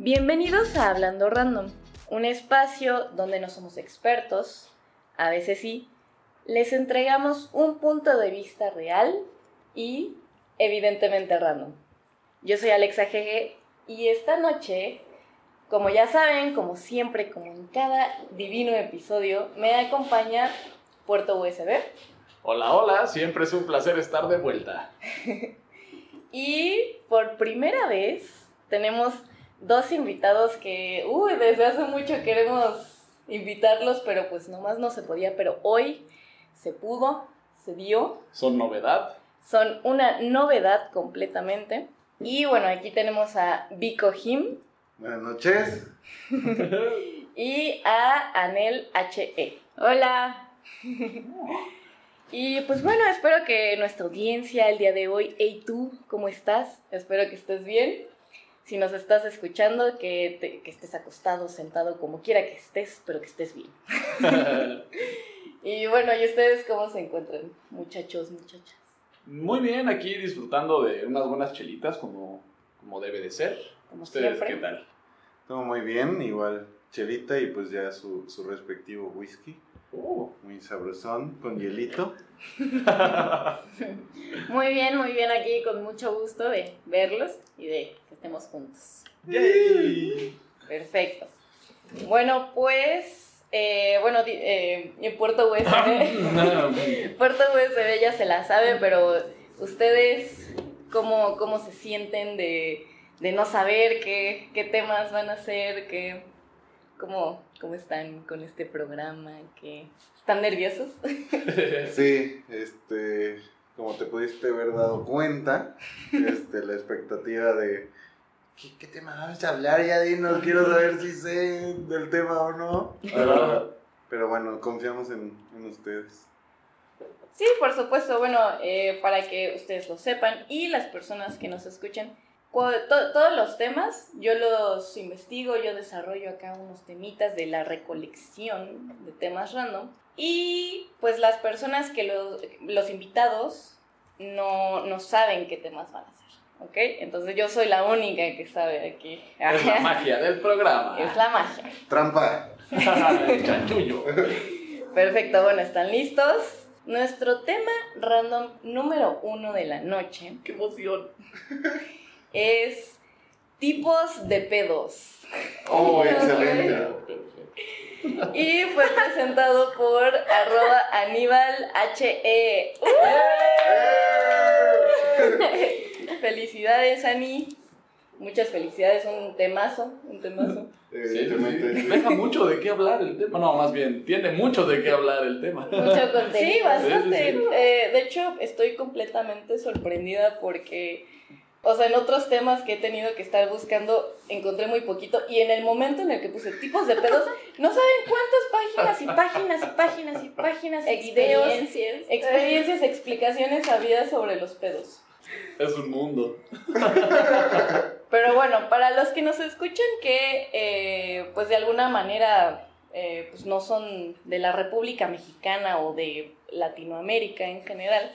Bienvenidos a Hablando Random, un espacio donde no somos expertos, a veces sí, les entregamos un punto de vista real y evidentemente random. Yo soy Alexa Gege y esta noche, como ya saben, como siempre, como en cada divino episodio, me acompaña Puerto USB. Hola, hola, siempre es un placer estar de vuelta. y por primera vez tenemos dos invitados que, uy, desde hace mucho queremos invitarlos, pero pues nomás no se podía, pero hoy se pudo, se dio. ¿Son novedad? Son una novedad completamente. Y bueno, aquí tenemos a Vico Jim. Buenas noches. y a Anel HE. Hola. y pues bueno, espero que nuestra audiencia el día de hoy, hey tú, ¿cómo estás? Espero que estés bien. Si nos estás escuchando, que, que estés acostado, sentado, como quiera que estés, pero que estés bien. y bueno, ¿y ustedes cómo se encuentran, muchachos, muchachas? Muy bien, aquí disfrutando de unas buenas chelitas como, como debe de ser. Como ¿Ustedes siempre. qué tal? Todo muy bien, igual chelita y pues ya su, su respectivo whisky. Oh. Muy sabrosón, con hielito. Muy bien, muy bien aquí, con mucho gusto de verlos y de que estemos juntos. ¡Yay! Perfecto. Bueno, pues, eh, bueno, eh, en Puerto USB, Puerto USB ya se la sabe, pero ustedes, ¿cómo, cómo se sienten de, de no saber qué, qué temas van a ser? Qué, cómo, ¿Cómo están con este programa? ¿Qué, ¿Están nerviosos? Sí, este, como te pudiste haber dado cuenta, este, la expectativa de ¿qué, qué tema vamos a hablar? Ya dinos, quiero saber si sé del tema o no. Pero, pero bueno, confiamos en, en ustedes. Sí, por supuesto. Bueno, eh, para que ustedes lo sepan y las personas que nos escuchen, cu- to- todos los temas yo los investigo, yo desarrollo acá unos temitas de la recolección de temas random. Y pues las personas que los, los invitados no, no saben qué temas van a hacer. ¿Ok? Entonces yo soy la única que sabe aquí. Es la magia del programa. Es la magia. Trampa. Chanchullo. Perfecto, bueno, ¿están listos? Nuestro tema random número uno de la noche ¡Qué emoción! es tipos de pedos. Oh, excelente. Y fue presentado por arroba Aníbal HE. Felicidades, Ani. Muchas felicidades, un temazo, un temazo. Evidentemente. Deja mucho de qué hablar el tema. No, más bien, tiene mucho de qué hablar el tema. Mucho contenido. Sí, bastante. Sí, sí, sí. Eh, de hecho, estoy completamente sorprendida porque, o sea, en otros temas que he tenido que estar buscando, encontré muy poquito. Y en el momento en el que puse tipos de pedos, no saben cuántas páginas y páginas y páginas y páginas y videos, Experiencias. experiencias, explicaciones había sobre los pedos. Es un mundo. Pero bueno, para los que nos escuchan que eh, pues de alguna manera eh, pues no son de la República Mexicana o de Latinoamérica en general,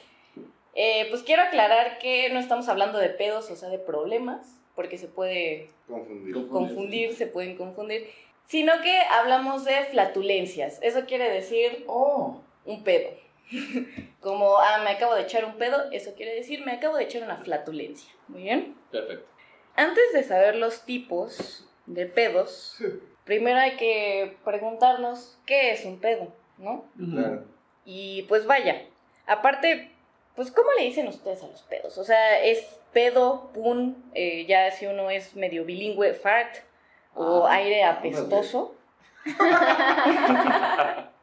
eh, pues quiero aclarar que no estamos hablando de pedos, o sea, de problemas, porque se puede Confundido. confundir, se pueden confundir, sino que hablamos de flatulencias. Eso quiere decir Oh. un pedo. Como, ah, me acabo de echar un pedo, eso quiere decir, me acabo de echar una flatulencia. Muy bien. Perfecto. Antes de saber los tipos de pedos, primero hay que preguntarnos qué es un pedo, ¿no? Claro. Y pues vaya, aparte, pues ¿cómo le dicen ustedes a los pedos? O sea, es pedo, pun, eh, ya si uno es medio bilingüe, fart, o Ah, aire apestoso.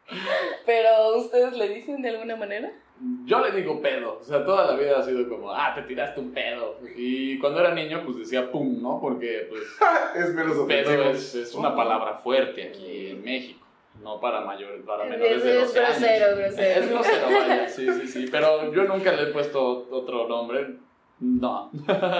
Pero ustedes le dicen de alguna manera. Yo le digo pedo, o sea, toda la vida ha sido como, ah, te tiraste un pedo. Y cuando era niño, pues decía pum, ¿no? Porque, pues, Es menos pedo es una palabra fuerte aquí en México, no para mayores, para menores Es, de es 12 años. grosero, grosero. Es grosero, vaya, sí, sí, sí, pero yo nunca le he puesto otro nombre, no.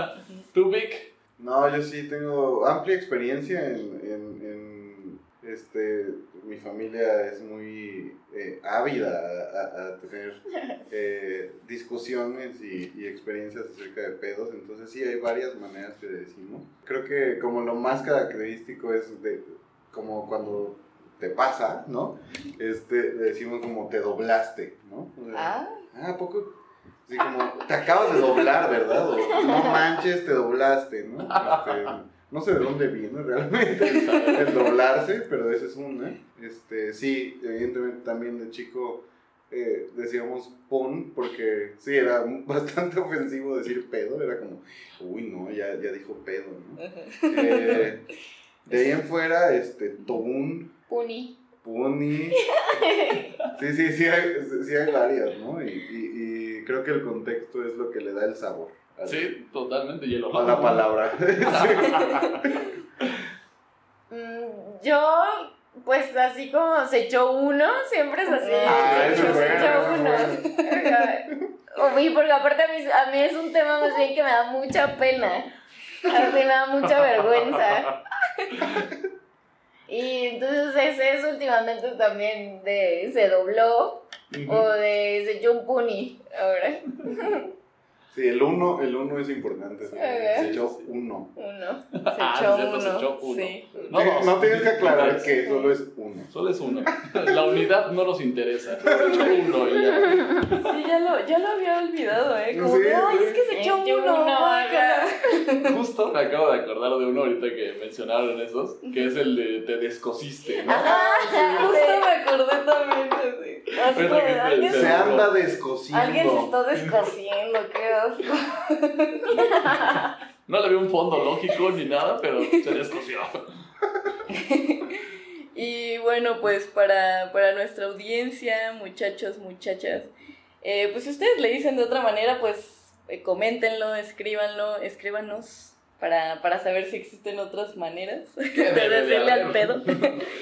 ¿Tú, Vic? No, yo sí tengo amplia experiencia en, en, en, este, mi familia es muy eh, ávida a, a- a tener eh, discusiones y, y experiencias acerca de pedos, entonces sí hay varias maneras que decimos. Creo que como lo más característico es de como cuando te pasa, ¿no? Este, le decimos como te doblaste, ¿no? O sea, Ah, Ah, ¿a poco? Así como, te acabas de doblar, ¿verdad? O, no manches, te doblaste, ¿no? Este, no sé de dónde viene realmente el doblarse, pero ese es una. Este, sí, evidentemente también de chico eh, decíamos pon, porque sí, era bastante ofensivo decir pedo, era como, uy, no, ya, ya dijo pedo, ¿no? Eh, de ahí en fuera, este, tobún, Puni. Puni. Sí, sí, sí hay, sí hay varias, ¿no? Y, y- y creo que el contexto es lo que le da el sabor Sí, totalmente hielo. a la palabra. Mm, Yo, pues así como se echó uno, siempre es así. Ah, se eso echó, se bueno, echó uno. Uy, porque aparte a mí, a mí es un tema más bien que me da mucha pena. A mí me da mucha vergüenza. Y entonces ese es últimamente también de se dobló o de se echó un puni ahora. Sí, el uno, el uno es importante. sí. Se echó uno. Uno. Se Ah, echó uno. se echó uno. Sí. No, Sí, dos. no tienes que aclarar que solo es uno. Solo es uno. La unidad no nos interesa. Solo uno y ya. Sí, ya lo, ya lo había olvidado, ¿eh? Como ay, es que se echó Echó uno. uno, guácala". Justo me acabo de acordar de uno ahorita que mencionaron esos, que es el de te descosiste, ¿no? Justo me acordé también de así. Como que Se anda descosiendo. alguien se está descosiendo, qué No le veo un fondo lógico ni nada, pero se descosió. Y bueno, pues para, para nuestra audiencia, muchachos, muchachas, eh, pues si ustedes le dicen de otra manera, pues eh, coméntenlo, escríbanlo, escríbanos para, para saber si existen otras maneras de decirle al pedo.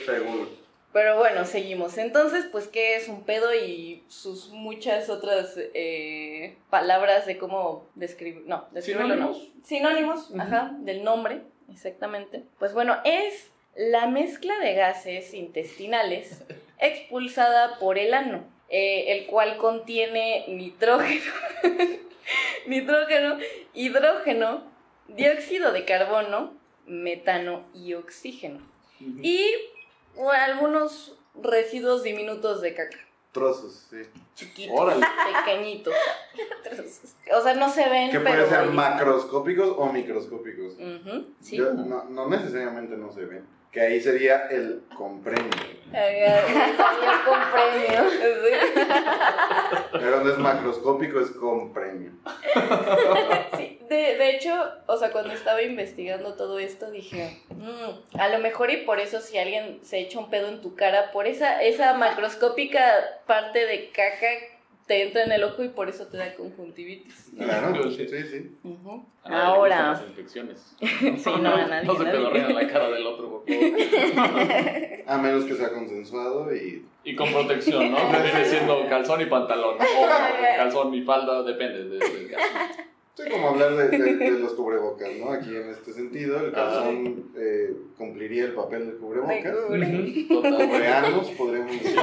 Seguro. Pero bueno, seguimos. Entonces, pues, ¿qué es un pedo? Y sus muchas otras eh, palabras de cómo describir. No, describirlo no. Sinónimos. Sinónimos, Ujú. ajá, del nombre, exactamente. Pues bueno, es la mezcla de gases intestinales expulsada por el ano, eh, el cual contiene nitrógeno, nitrógeno, hidrógeno, dióxido de carbono, metano y oxígeno y bueno, algunos residuos diminutos de caca. Trozos, sí. Chiquitos, Órale. pequeñitos. o sea, no se ven, Que pero. pueden ser macroscópicos o microscópicos. Ujú, sí. Yo- no, no necesariamente no se ven. Que ahí sería el compremio. Salió con premio. Sí. Pero donde es macroscópico es compremio. Sí, de, de hecho, o sea, cuando estaba investigando todo esto, dije, "Mm, a lo mejor y por eso si alguien se echa un pedo en tu cara, por esa, esa macroscópica parte de caca te entra en el ojo y por eso te da conjuntivitis. Claro, sí, sí. Nadie le gustan Ahora, Las infecciones. sí, no, a nadie, No se nadie. pedorrean la cara del otro, por favor. A menos que sea consensuado y Y con protección, ¿no? Que viene siendo calzón y pantalón. O calzón y falda, depende de- del caso. Sí, como hablar de, de- de los cubrebocas, ¿no? Aquí en este sentido, el calzón eh, cumpliría el papel del cubrebocas. Cubreanos, podríamos decir.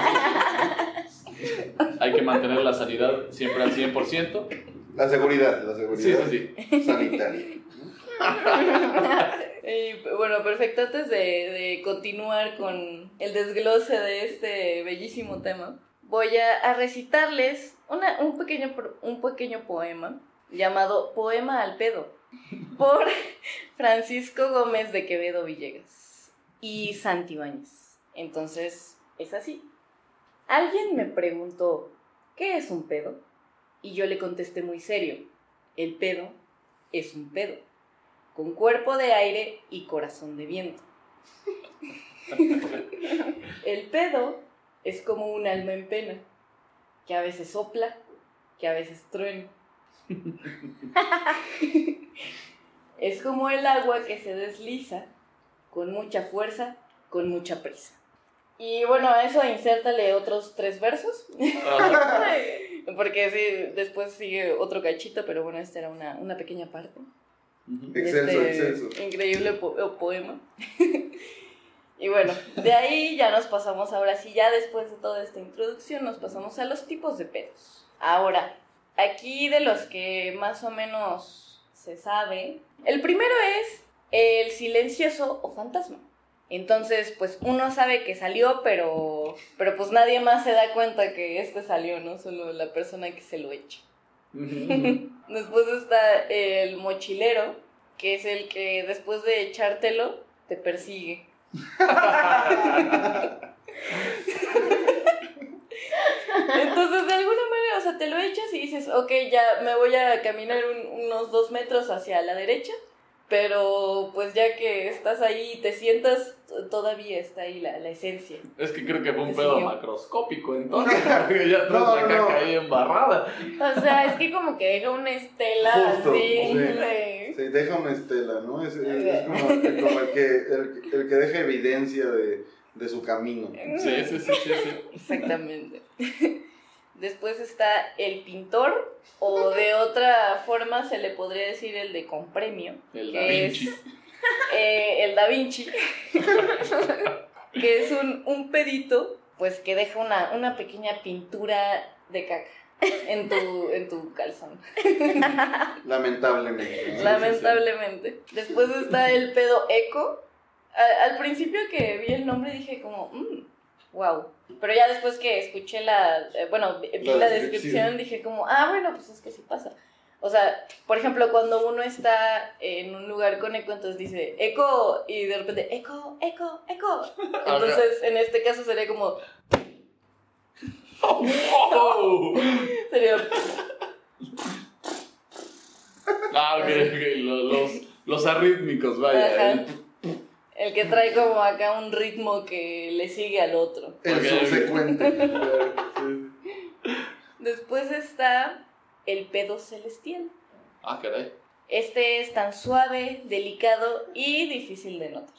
Hay que mantener la sanidad siempre al 100%. La seguridad, la seguridad sí, sí. sanitaria. Y, bueno, perfecto. Antes de, de continuar con el desglose de este bellísimo tema, voy a, a recitarles una- un, pequeño, un pequeño poema llamado Poema al pedo por Francisco Gómez de Quevedo Villegas y Santibáñez. Entonces, es así. Alguien me preguntó, ¿qué es un pedo? Y yo le contesté muy serio, el pedo es un pedo con cuerpo de aire y corazón de viento. El pedo es como un alma en pena, que a veces sopla, que a veces truena. Es como el agua que se desliza con mucha fuerza, con mucha prisa. Y bueno, a eso insértale otros tres versos. Porque sí, después sigue otro cachito, pero bueno, esta era una, una pequeña parte Excelso, este excelso. increíble po- poema. Y bueno, de ahí ya nos pasamos ahora sí, ya después de toda esta introducción, nos pasamos a los tipos de pedos. Ahora, aquí de los que más o menos se sabe, el primero es el silencioso o fantasma. Entonces, pues uno sabe que salió, pero, pero pues nadie más se da cuenta que este salió, ¿no? Solo la persona que se lo echa. después está el mochilero, que es el que después de echártelo, te persigue. Entonces, de alguna manera, o sea, te lo echas y dices, ok, ya me voy a caminar unos dos metros hacia la derecha, pero pues ya que estás ahí y te sientas, todavía está ahí la, la esencia. Es que creo que fue un pedo macroscópico, entonces, porque ya traes la caca ahí embarrada. O sea, es que como que deja una estela así. Sí. sí. deja una estela, ¿no? Es, es, como, como, el, que, el, el, que deja evidencia de, de su camino. Sí, sí, sí, sí. sí. Exactamente. Después está el pintor, o de otra forma se le podría decir el de compremio. El Da Vinci. Es, eh, el Da Vinci. que es un, un, pedito, pues que deja una, una pequeña pintura de caca en tu, en tu calzón. Lamentablemente. Lamentablemente. Después está el pedo eco. Al, al principio que vi el nombre dije como, mmm, wow. Pero ya después que escuché la, eh, bueno, vi la, la descripción, dije como, ah, bueno, pues es que sí pasa. O sea, por ejemplo, cuando uno está en un lugar con eco, entonces dice eco y de repente eco, eco, eco. Entonces, en este caso sería como... ¡Wow! sería... Ah, ok, ok. Los, los, los arrítmicos, vaya. Ajá. El que trae como acá un ritmo que le sigue al otro. El okay. subsecuente. Después está el pedo celestial. Ah, caray. Este es tan suave, delicado y difícil de notar.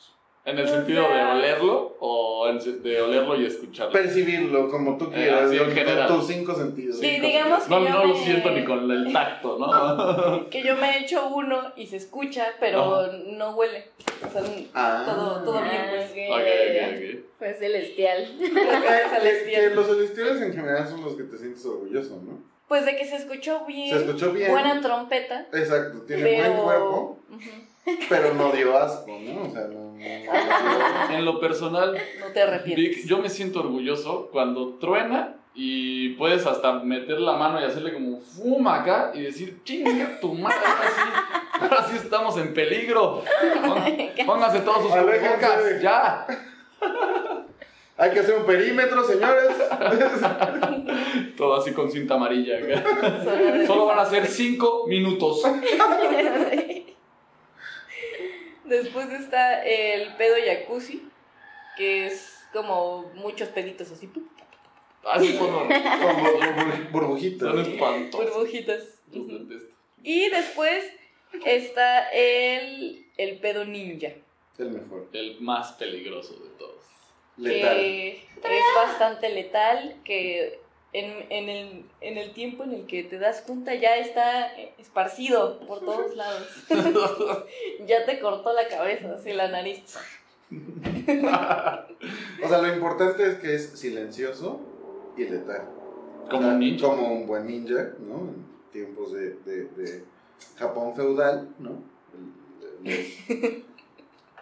¿En el sentido sea, de olerlo o de olerlo y escucharlo? Percibirlo, como tú quieras. Eh, en general. Tus cinco sentidos. Sí, cinco digamos sentidos. que No, yo no me... lo siento ni con el tacto, ¿no? que yo me he hecho uno y se escucha, pero no, no huele. O sea, ah, todo, todo bien, pues. Okay, okay, okay. Pues celestial. celestial. Los celestiales en general son los que te sientes orgulloso, ¿no? Pues de que se escuchó bien. Se escuchó bien. Buena trompeta. Exacto, tiene pero... buen cuerpo. Uh -huh. Pero no dio asco, ¿no? O sea, no. no, no en lo personal, no te arrepientes. Vic, yo me siento orgulloso cuando truena y puedes hasta meter la mano y hacerle como fuma acá y decir, chinga tu madre, ahora sí, ahora sí estamos en peligro. Pónganse todos sus cubrebocas, ya. Hay que hacer un perímetro, señores. Todo así con cinta amarilla. Solo van a ser cinco minutos. Después está el pedo jacuzzi, que es como muchos peditos así. Así como, como burbujitas. Son espantosos. Burbujitas. Y después está el, el pedo ninja. El mejor. El más peligroso de todos. Letal. Que es bastante letal, que en, en, el, en el tiempo en el que te das cuenta ya está esparcido por todos lados. ya te cortó la cabeza, así la nariz. o sea, lo importante es que es silencioso y letal. Como o sea, un ninja. Como un buen ninja, ¿no? En tiempos de, de, de Japón feudal, ¿no?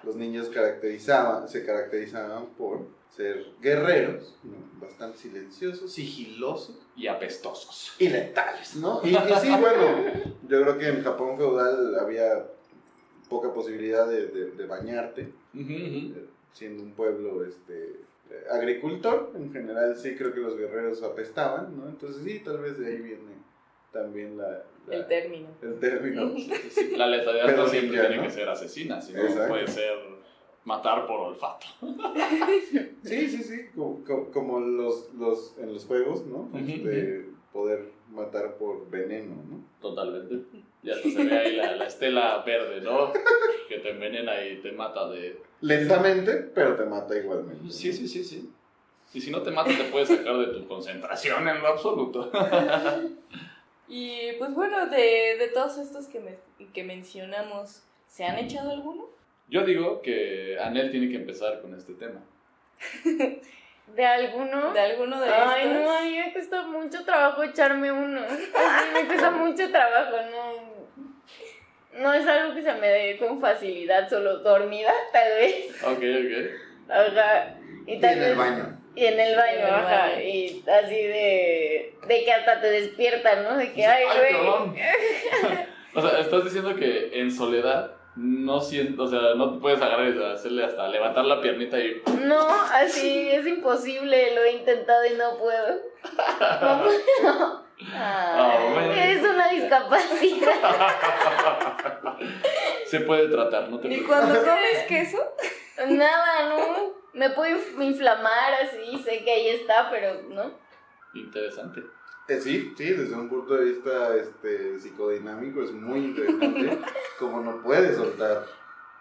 Los niños caracterizaban, se caracterizaban por ser guerreros, ¿no? bastante silenciosos, sigilosos y apestosos. y letales, ¿no? Y, y, sí, bueno, yo creo que en Japón feudal había poca posibilidad de, de, de bañarte, Uh -huh, uh -huh. siendo un pueblo este, agricultor, en general sí creo que los guerreros apestaban, ¿no? Entonces sí, tal vez de ahí viene también la... la el término. El término. Sí, la letalidad Pero no siempre tiene ¿no? que ser asesina, sino Exacto. puede ser matar por olfato. Sí, sí, sí, como, como, como los, los, en los juegos, ¿no? Ujú, Este, poder matar por veneno, ¿no? Totalmente. Ya hasta se ve ahí la, la estela verde, ¿no? Que te envenena y te mata de... Lentamente, pero te mata igualmente. Sí, sí, sí, sí. Y si no te mata te puede sacar de tu concentración en lo absoluto. Y pues bueno, de, de todos estos que, me, que mencionamos, ¿se han echado alguno? Yo digo que Anel tiene que empezar con este tema. ¿De alguno? ¿De alguno de Ay, estos? no, a mí me cuesta mucho trabajo echarme uno. Así me cuesta mucho trabajo, no. No es algo que se me dé con facilidad, solo dormida, tal vez. Ok, ok. Ajá. Y Y tal en vez. el baño. Y en el baño, En el ajá. baño. Y así de. De que hasta te despiertan, ¿no? De que, ay, Ay, güey. O sea, estás diciendo que en soledad no siento, o sea, no te puedes agarrar y hacerle hasta levantar la piernita y No, así es imposible. Lo he intentado y no puedo. No puedo. Ah, bueno. Es una discapacidad. se puede tratar, no te ¿Y preocupes. cuando comes queso? Nada, ¿no? Me puedo inf- inflamar así, sé que ahí está, pero no. Interesante. Eh, sí, sí, desde un punto de vista este, psicodinámico es muy interesante como no puede soltar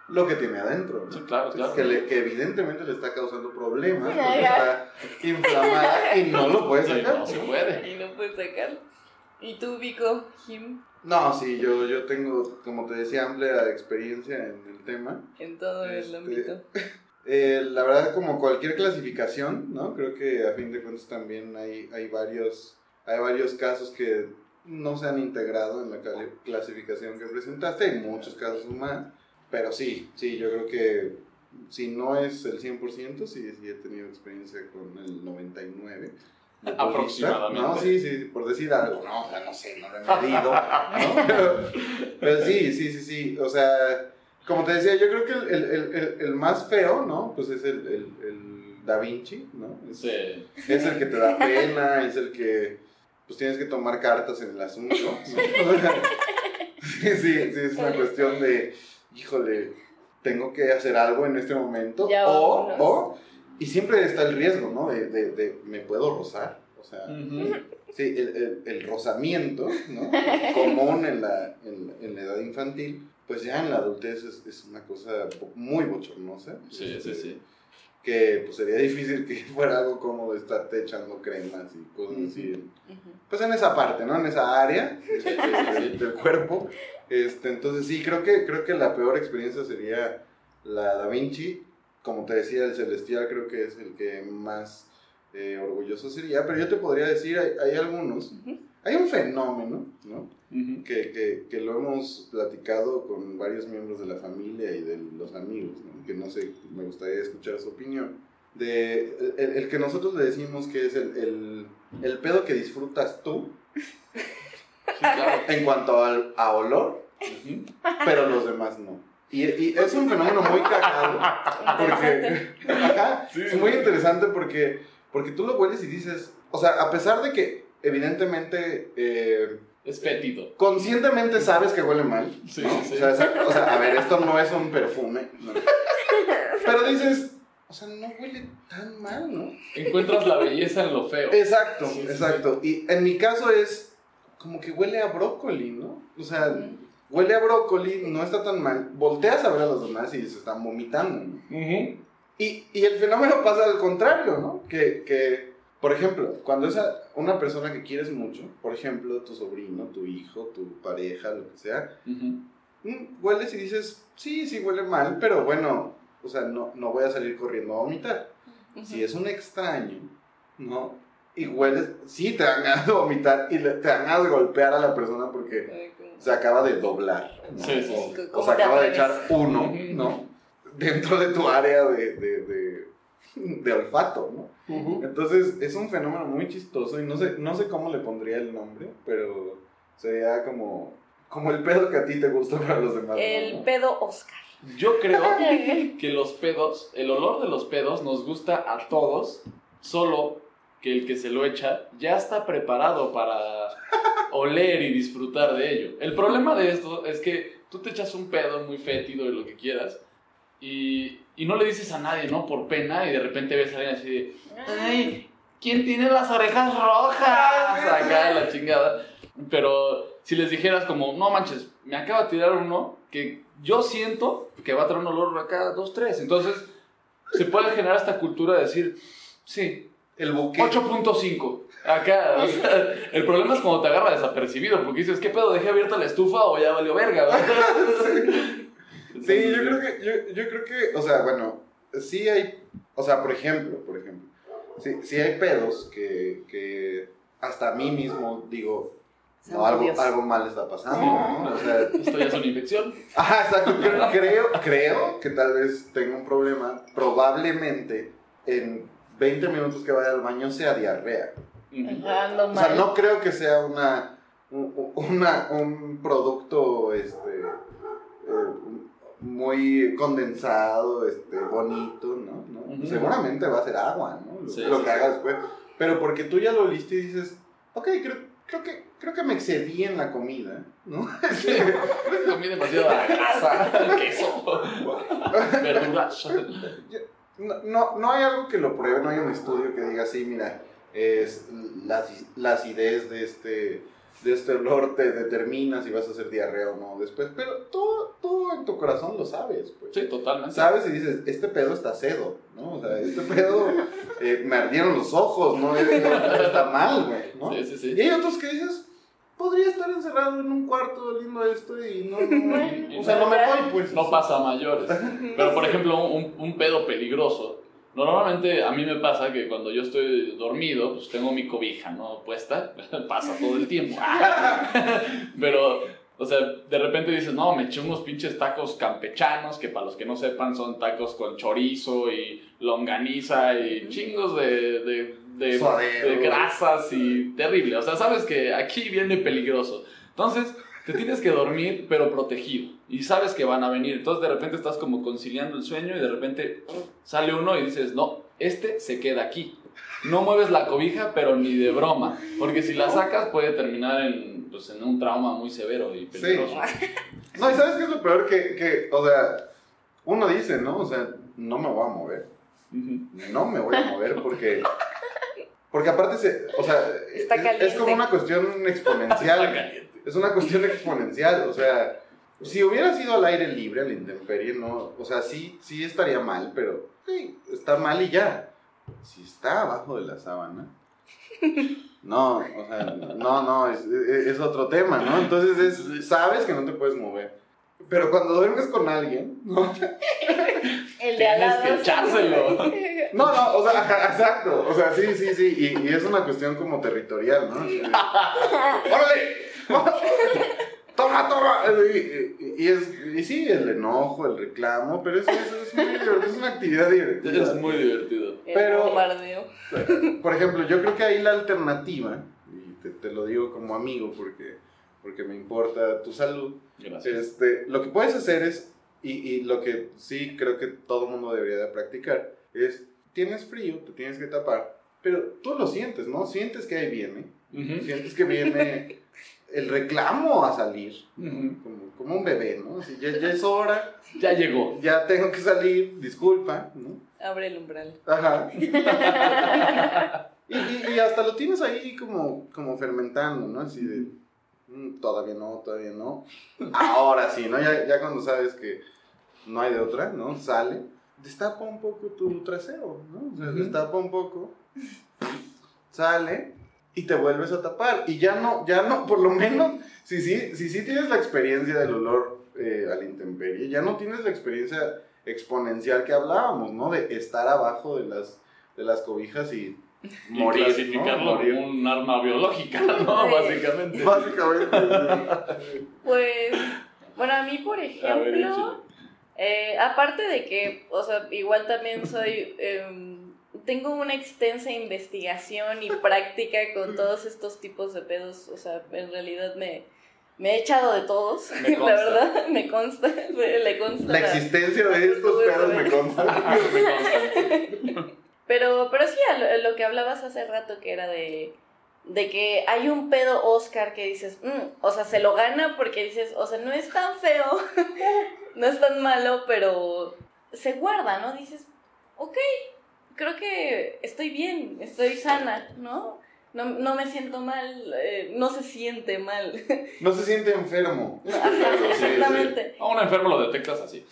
lo que tiene adentro. ¿no? Sí, claro, claro. Que, le- que evidentemente le está causando problemas porque está inflamada y no lo puede sacar. no se puede. Y no puedes sacarlo. ¿Y tú, Vico? Jim? No, sí, yo, yo tengo, como te decía, amplia experiencia en el tema. En todo Este, el ámbito. Eh, la verdad, como cualquier clasificación, ¿no? Creo que a fin de cuentas también hay, hay, varios, hay varios casos que no se han integrado en la clasificación que presentaste. Hay muchos casos más. Pero sí, sí, yo creo que si no es el 100%, sí, sí he tenido experiencia con el 99%. de Aproximadamente. No, sí, sí, por decir algo. No, no sé, no lo he medido. ¿no? Pero, pero sí, sí, sí, sí. O sea, como te decía, yo creo que el, el, el, el- más feo, ¿no? Pues es el, el, el Da Vinci, ¿no? Es, Sí. es el que te da pena, es el que pues tienes que tomar cartas en el asunto. ¿no? Sí, sí, es una cuestión de, híjole, tengo que hacer algo en este momento. Ya o, vámonos. o, y siempre está el riesgo, ¿no? De, de, de me puedo rozar. O sea. Sí, el, el, el rozamiento, ¿no? Común en la, en, en la edad infantil, pues ya en la adultez es, es una cosa muy bochornosa. Sí, sí, Este, sí. Que pues sería difícil que fuera algo como estarte echando cremas y cosas así. Pues en esa parte, ¿no? En esa área del, cuerpo. Este, entonces sí, creo que, creo que la peor experiencia sería la Da Vinci. Como te decía, el Celestial creo que es el que más eh, orgulloso sería. Pero yo te podría decir, hay, hay algunos. Hay un fenómeno, ¿no? Que, que, que lo hemos platicado con varios miembros de la familia y de los amigos, ¿no? Que no sé, me gustaría escuchar su opinión. De el, el que nosotros le decimos que es el, el, el pedo que disfrutas tú claro. en cuanto al, a olor, pero los demás no. Y, y es un fenómeno muy cagado porque ajá, Sí. es muy interesante porque, porque tú lo hueles y dices, o sea, a pesar de que evidentemente eh, Es fétido. conscientemente sabes que huele mal, Sí, ¿no? sí. O, sea, sa- o sea, a ver, esto no es un perfume, ¿no? pero dices, o sea, no huele tan mal, ¿no? Encuentras la belleza en lo feo. Exacto, Sí, sí, exacto. Y en mi caso es como que huele a brócoli, ¿no? O sea, Ujú. huele a brócoli, no está tan mal. Volteas a ver a los demás y se están vomitando. Y, y el fenómeno pasa al contrario, ¿no? Que, que por ejemplo, cuando es a- una persona que quieres mucho, por ejemplo, tu sobrino, tu hijo, tu pareja, lo que sea, mm, hueles y dices, sí, sí huele mal, pero bueno, o sea, no, no voy a salir corriendo a vomitar. Si es un extraño, ¿no? Y hueles, sí te dan ganas de vomitar y le- te dan ganas de golpear a la persona porque se acaba de doblar. ¿no? Sí, sí, O- sí. O, ¿Cómo se acaba de echar uno. ¿no? Dentro de tu área de, de, de, de olfato, ¿no? Entonces es un fenómeno muy chistoso y no sé, no sé cómo le pondría el nombre, pero sería como, como el pedo que a ti te gusta para los demás. ¿no? El pedo Oscar. Yo creo que los pedos, el olor de los pedos nos gusta a todos, solo que el que se lo echa ya está preparado para oler y disfrutar de ello. El problema de esto es que tú te echas un pedo muy fétido y lo que quieras y, y no le dices a nadie, ¿no? Por pena y de repente ves a alguien así de, ¡ay! ¿Quién tiene las orejas rojas? Acá la chingada. Pero si les dijeras como, no manches, me acaba de tirar uno que yo siento que va a traer un olor acá, dos, tres. Entonces, se puede generar esta cultura de decir, sí, El buque. 8.5. Acá, o sea, el problema es cuando te agarra desapercibido, porque dices, ¿qué pedo? ¿Dejé abierta la estufa o ya valió verga? Sí, yo creo que, yo, yo creo que, o sea, bueno, sí hay, o sea, por ejemplo, por ejemplo, sí, sí hay pedos que, que hasta a mí mismo digo, no, algo, algo mal está pasando, ¿no? O sea, Esto ya es una infección. ajá, exacto, creo, creo, creo que tal vez tengo un problema, probablemente en 20 minutos que vaya al baño sea diarrea. Ajá, O sea, no creo que sea una, un- una, un producto este, muy condensado, este, bonito, ¿no? Seguramente va a ser agua, ¿no? Lo, Sí, lo sí, que sí. haga después. Pero porque tú ya lo liste y dices, ok, creo, creo, que, creo que me excedí en la comida, ¿no? Comí demasiada grasa, queso, verduras. No, no, no hay algo que lo pruebe, no hay un estudio que diga así, mira, es la, la acidez de este, de este olor te determina si vas a hacer diarrea o no después, pero todo, todo en tu corazón lo sabes, pues. Sí, totalmente. Sabes y dices, este pedo está cedo, ¿no? O sea, este pedo eh, me ardieron los ojos, ¿no? Está mal, güey, ¿no? Sí, sí, sí. Y hay otros que dices, podría estar encerrado en un cuarto oliendo esto y no, no, o sea, no me voy, pues. No pasa a mayores. Pero, por ejemplo, un, un pedo peligroso. Normalmente a mí me pasa que cuando yo estoy dormido, pues tengo mi cobija, ¿no? Puesta, pasa todo el tiempo. Pero, o sea, de repente dices, no, me eché unos pinches tacos campechanos, que para los que no sepan son tacos con chorizo y longaniza y chingos de, de, de, de grasas y terrible. O sea, sabes que aquí viene peligroso. Entonces, te tienes que dormir, pero protegido. Y sabes que van a venir. Entonces, de repente estás como conciliando el sueño y de repente sale uno y dices, no, este se queda aquí. No mueves la cobija, pero ni de broma. Porque si la sacas puede terminar en, pues, en un trauma muy severo y peligroso. No, y ¿sabes qué es lo peor? Que, que, o sea, uno dice, ¿no? O sea, no me voy a mover. No me voy a mover porque... Porque aparte, se, o sea, Está es- es, caliente. como una cuestión Está exponencial. Es una cuestión exponencial. O sea, si hubiera sido al aire libre, a la intemperie, no... O sea, sí, sí estaría mal, pero sí, está mal y ya. Si está abajo de la sábana... No, o sea, no, no, es, es- otro tema, ¿no? Entonces es, sabes que no te puedes mover. Pero cuando duermes con alguien, ¿no? El de al Tienes que echárselo. No, no, o sea, exacto. O sea, sí, sí, sí. Y, y es una cuestión como territorial, ¿no? ¡Órale! ¡Toma, toma! Y, es, y sí, el enojo, el reclamo, pero eso, eso es, muy divertido, es una actividad divertida. Es muy divertido. El Pero- bombardeo. Por ejemplo, yo creo que ahí la alternativa, y te, te lo digo como amigo porque, porque me importa tu salud, Gracias. este, lo que puedes hacer es, y, y lo que sí creo que todo mundo debería de practicar, es, tienes frío, te tienes que tapar, pero tú lo sientes, ¿no? Sientes que ahí viene, Ujú. sientes que viene el reclamo a salir, como, como un bebé, ¿no? Así, ya, ya es hora, Ya llegó. ya tengo que salir, disculpa, ¿no? Abre el umbral. Ajá. y, y- y hasta lo tienes ahí como, como fermentando, ¿no? Así de, "Mm, todavía no, todavía no. Ahora sí, ¿no? Ya, ya cuando sabes que no hay de otra, ¿no? Sale, destapa un poco tu trasero, ¿no? O sea, destapa un poco, sale y te vuelves a tapar. Y ya no, ya no, por lo menos, si sí, si, sí tienes la experiencia del olor eh, a la intemperie, ya no tienes la experiencia exponencial que hablábamos, ¿no? De estar abajo de las, de las cobijas y Y morir, clasificarlo ¿no? Morir. como un arma biológica, ¿no? Sí. Básicamente. Básicamente. Pues, bueno, a mí, por ver, ejemplo, eh, aparte de que, o sea, igual también soy, em, tengo una extensa investigación y práctica con todos estos tipos de pedos, o sea, en realidad me, me he echado de todos, Me la verdad, me consta, le consta. La existencia de estos pedos me consta. Pero, pero sí, lo que hablabas hace rato, que era de, de que hay un pedo Oscar que dices, "Mm", o sea, se lo gana porque dices, o sea, no es tan feo, no es tan malo, pero se guarda, ¿no? Dices, ok, creo que estoy bien, estoy sana, ¿no? No, no me siento mal, eh, no se siente mal. No se siente enfermo. Ajá, exactamente. A un enfermo lo detectas así.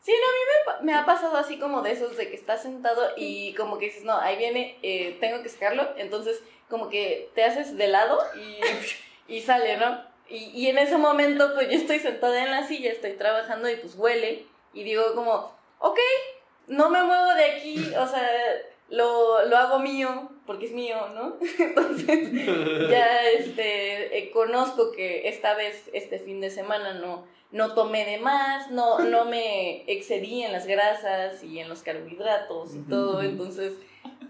Sí, no, a mí me ha pasado así como de esos de que estás sentado y como que dices, no, ahí viene, eh, tengo que sacarlo, entonces como que te haces de lado y, y sale, ¿no? Y, y en ese momento, pues yo estoy sentada en la silla, estoy trabajando y pues huele. Y digo como, ok, no me muevo de aquí, o sea, lo, lo hago mío, porque es mío, ¿no? Entonces, ya este, eh, conozco que esta vez, este fin de semana, no, no tomé de más, no, no me excedí en las grasas y en los carbohidratos y todo, entonces,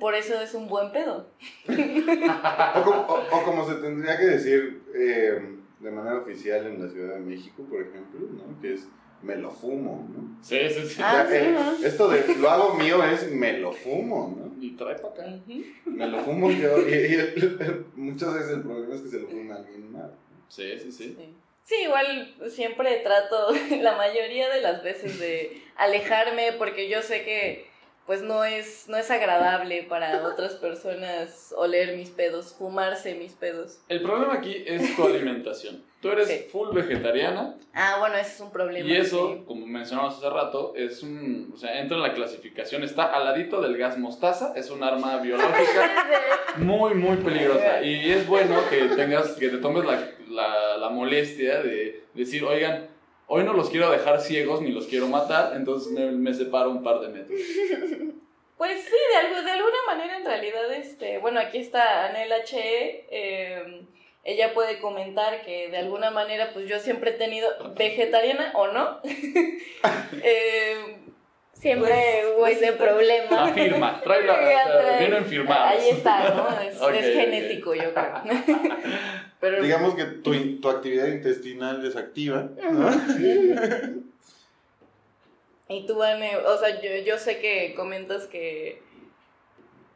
por eso es un buen pedo. O como, o- o como se tendría que decir eh, de manera oficial en la Ciudad de México, por ejemplo, ¿no? Que es me lo fumo, ¿no? Sí, sí, sí. Ah, O sea, sí, eh, ¿no? esto de lo hago mío es me lo fumo, ¿no? Y trae para acá. Me lo fumo yo y, y el- muchas veces el problema es que se lo fuma alguien más. Sí, sí, sí. Sí. Sí, igual siempre trato la mayoría de las veces de alejarme porque yo sé que pues no es, no es agradable para otras personas oler mis pedos, fumarse mis pedos. El problema aquí es tu alimentación. Tú eres Sí. full vegetariana Ah, bueno, ese es un problema. y eso, sí. como mencionamos hace rato, es un, o sea, entra en la clasificación, está al ladito del gas mostaza, es un arma biológica muy, muy peligrosa. Y es bueno que tengas, que te tomes la, la, la molestia de decir, oigan, hoy no los quiero dejar ciegos ni los quiero matar, entonces me, me separo un par de metros. Pues sí, de, algo, de alguna manera en realidad, este, bueno, aquí está Anel H. eh, ella puede comentar que de alguna manera, pues yo siempre he tenido, vegetariana o no, eh, Siempre hubo ese problema. Afirma, trae la, vienen firmados. ahí está, ¿no? Es, genético, yo creo. Pero, Digamos que tu, tu actividad intestinal es activa, ¿no? Y tú, Vane, o sea, yo, yo sé que comentas que,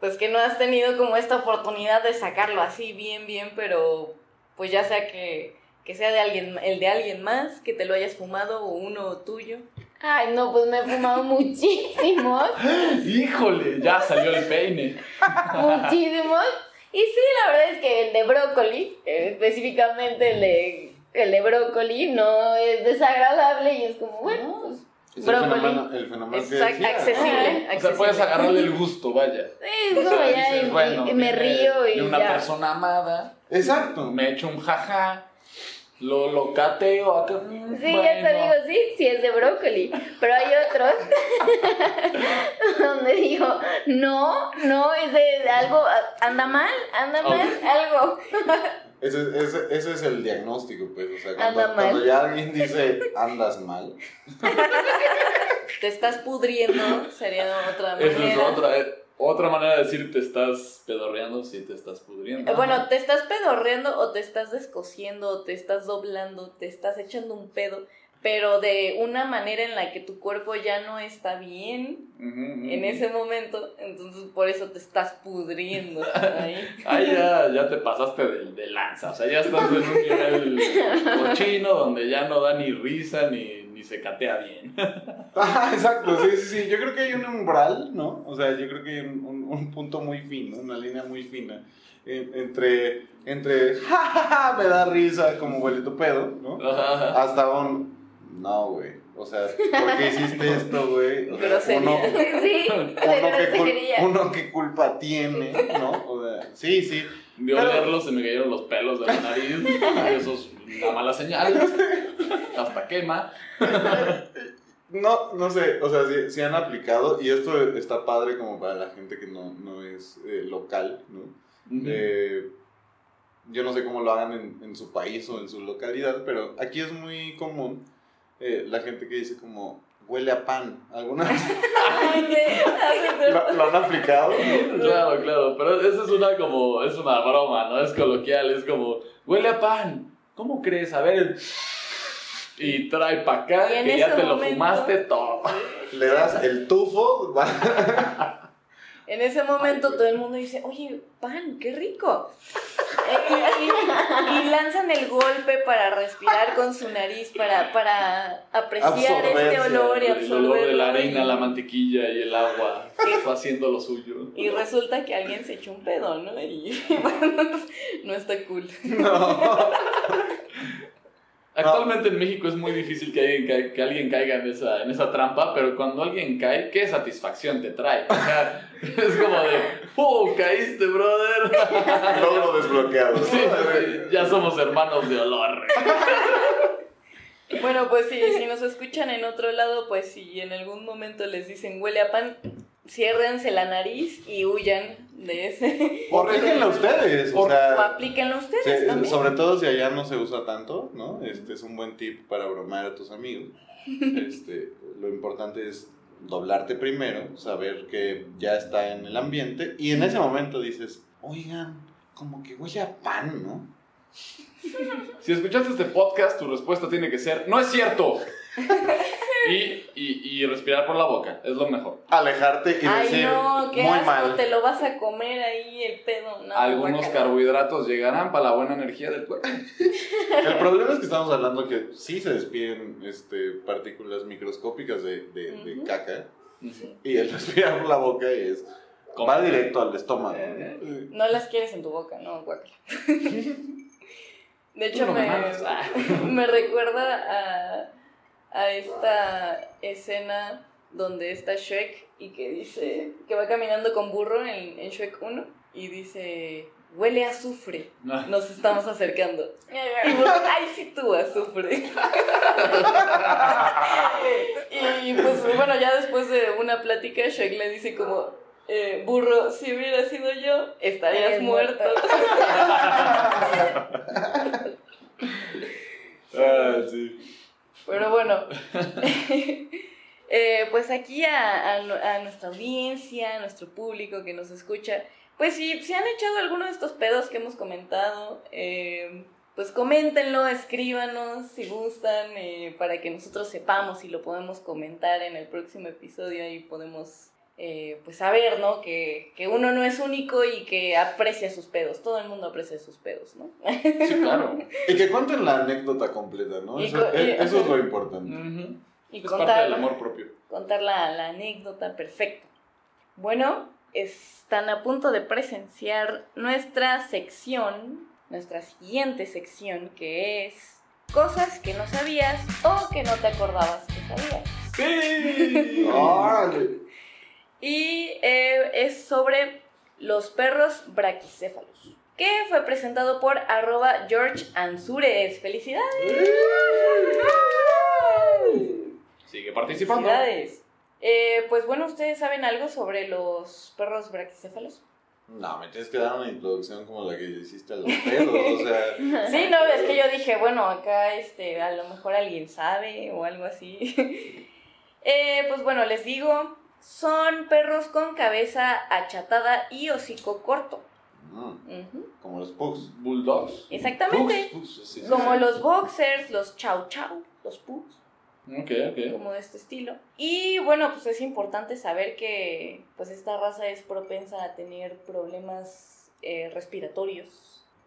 pues que no has tenido como esta oportunidad de sacarlo así bien, bien, pero pues ya sea que, que sea de alguien, el de alguien más, que te lo hayas fumado o uno tuyo. Ay, no, pues me he fumado muchísimos, Híjole, ya salió el peine. muchísimos. Y sí, la verdad es que el de brócoli, eh, específicamente el de, el de brócoli, no es desagradable y es como, bueno, pues Es el Brócoli. fenómeno, el fenómeno Es que ac- decía, ¿no? accesible, O sea, puedes agarrarle el gusto, vaya. es O como sea, ya dices, y- bueno, y me río y de una ya. persona amada, Exacto. me echo un jaja, lo, lo cateo acá. Sí, ya te bueno. digo, sí, sí es de brócoli. Pero hay otros donde digo, no, no, es de algo, anda mal, anda mal, algo. Ese, ese, ese es el diagnóstico, pues. O sea, cuando, Anda mal. cuando ya alguien dice andas mal, Te estás pudriendo, sería otra Esa manera. es otra, eh, otra manera de decir te estás pedorreando si te estás pudriendo. Eh, Bueno, te estás pedorreando o te estás descosiendo o te estás doblando, te estás echando un pedo, pero de una manera en la que tu cuerpo ya no está bien en ese momento, entonces por eso te estás pudriendo ahí. Ahí ya, ya te pasaste de, de lanza, o sea, ya estás en un nivel cochino donde ya no da ni risa ni, ni se catea bien. Ah, exacto, sí, sí, sí. Yo creo que hay un umbral, ¿no? O sea, yo creo que hay un, un- un punto muy fino, una línea muy fina en- entre, entre, ja, ja, ja, me da risa como huele tu pedo, ¿no? Ajá. Hasta un, no, güey. O sea, ¿por qué hiciste esto, güey? O sea, Grosería. uno, Sí, uno, cul- uno qué culpa tiene, ¿no? O sea, sí, sí. De Pero- olerlo se me cayeron los pelos de la nariz. Eso es una mala señal. Hasta quema. No, no sé, o sea, si, si han aplicado, y esto está padre como para la gente que no, no es eh, local, ¿no? Eh, yo no sé cómo lo hagan en, en su país o en su localidad, pero aquí es muy común eh, la gente que dice como, huele a pan. ¿Alguna vez lo, lo han aplicado? Claro, claro, pero esa es una como, es una broma, ¿no? Es coloquial, es como, huele a pan, ¿cómo crees? A ver, y trae para acá, que ya te lo fumaste todo. Le das el tufo, va- En ese momento todo el mundo dice, oye, pan, qué rico. Eh, Y, lanzan el golpe para respirar con su nariz, para, para apreciar este olor y El olor de la absorberlo. harina, la mantequilla y el agua fue haciendo lo suyo. Y resulta que alguien se echó un pedo, ¿no? Y bueno, no está cool. no. Actualmente en México es muy difícil que alguien, caiga, que alguien caiga en esa, en esa trampa, pero cuando alguien cae, ¿qué satisfacción te trae? O sea, Es como de, ¡oh, caíste, brother! Logro desbloqueado. Sí, sí, ya somos hermanos de olor. Bueno, pues si, si nos escuchan en otro lado, pues si en algún momento les dicen huele a pan, ciérrense la nariz y huyan de ese. O aplíquenlo ustedes. O O sea, aplíquenlo ustedes sí, también. sobre todo si allá no se usa tanto, ¿no? Este es un buen tip para bromear a tus amigos. Este, lo importante es doblarte primero, saber que ya está en el ambiente y en ese momento dices, oigan, como que huele a pan, ¿no? Si escuchaste este podcast, tu respuesta tiene que ser, ¡no es cierto! Y, y, y respirar por la boca, es lo mejor. Alejarte y Ay, decir, no, qué muy asco, mal. te lo vas a comer ahí el pedo. No, Algunos carbohidratos llegarán para la buena energía del cuerpo. El problema es que estamos hablando que sí se despiden este, partículas microscópicas de, de, caca y el respirar por la boca es va directo al estómago. Eh, ¿no? Las quieres en tu boca, no, guácala. De hecho, no me me recuerda a, a esta escena donde está Shrek y que dice que va caminando con burro en, en Shrek 1 y dice, huele a azufre, No. nos estamos acercando. Y burro, ay, sí tú, azufre. y pues bueno, ya después de una plática, Shrek le dice como, eh, burro, si hubiera sido yo, estarías Estarías muerto. Ah, sí. Pero bueno, eh, pues aquí a, a nu- a nuestra audiencia, a nuestro público que nos escucha, pues si se han echado alguno de estos pedos que hemos comentado, eh, pues coméntenlo, escríbanos si gustan, eh, para que nosotros sepamos y lo podemos comentar en el próximo episodio y podemos... eh, pues saber, ¿no? Que, que uno no es único y que aprecia sus pedos. Todo el mundo aprecia sus pedos, ¿no? Sí, claro. Y que cuenten la anécdota completa, ¿no? Eso, co- e- eso es lo importante. Y Es parte contar- del amor propio. contar la, la anécdota perfecta. Bueno, están a punto de presenciar nuestra sección, nuestra siguiente sección, que es cosas que no sabías o que no te acordabas que sabías. ¡Sí! Y eh, es sobre los perros braquicéfalos, que fue presentado por arroba George Ansures. ¡Felicidades! Sigue participando. ¡Felicidades! Eh, pues bueno, ¿ustedes saben algo sobre los perros braquicéfalos? No, me tienes que dar una introducción como la que hiciste a los pedos, o sea... Sí, no, es que yo dije, bueno, acá este, a lo mejor alguien sabe o algo así. Eh, pues bueno, les digo, son perros con cabeza achatada y hocico corto. mm, como los pugs. Bulldogs. Exactamente. Pugs, pugs, sí, sí, Como sí. los boxers, los chow chow, los pugs, Ok, ok. como de este estilo. Y bueno, pues es importante saber que pues esta raza es propensa a tener problemas eh, respiratorios.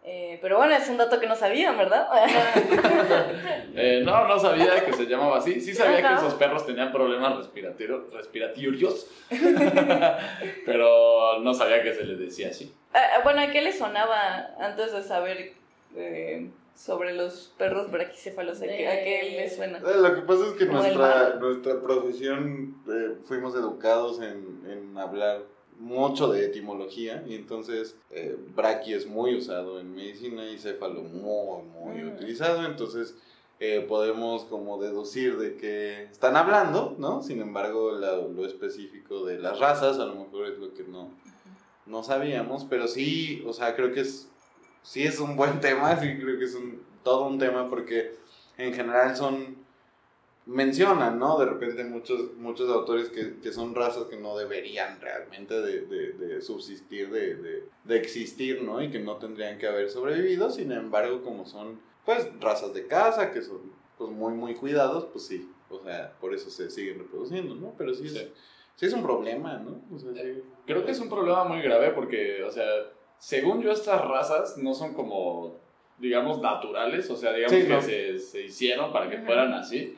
Eh, pero bueno, es un dato que no sabían, ¿verdad? Eh, no, no sabía que se llamaba así. Sí sabía que Ajá. esos perros tenían problemas respiratorios, respiratorios, pero no sabía que se les decía así. Ah, bueno, ¿a qué le sonaba antes de saber eh, sobre los perros braquicéfalos? ¿A qué, a qué le suena? Eh, Lo que pasa es que nuestra, nuestra profesión eh, fuimos educados en, en hablar mucho de etimología y entonces eh, braqui es muy usado en medicina y céfalo muy, muy Mm. utilizado, entonces eh, podemos como deducir de qué están hablando, ¿no? Sin embargo, la- lo específico de las razas a lo mejor es lo que no, no sabíamos, pero sí, o sea, creo que es, sí es un buen tema, sí creo que es un, todo un tema porque en general son, mencionan, ¿no? De repente muchos, muchos autores que, que son razas que no deberían realmente de, de- de subsistir, de, de- de existir, ¿no? Y que no tendrían que haber sobrevivido, sin embargo, como son, pues, razas de caza, que son, pues, muy, muy cuidados, pues sí, o sea, por eso se siguen reproduciendo, ¿no? Pero sí es, Sí. sí es un problema, ¿no? O sea, sí. Creo que es un problema muy grave porque, o sea, según yo, estas razas no son como, digamos, naturales, o sea, digamos Sí, que no. se, se hicieron para que fueran así.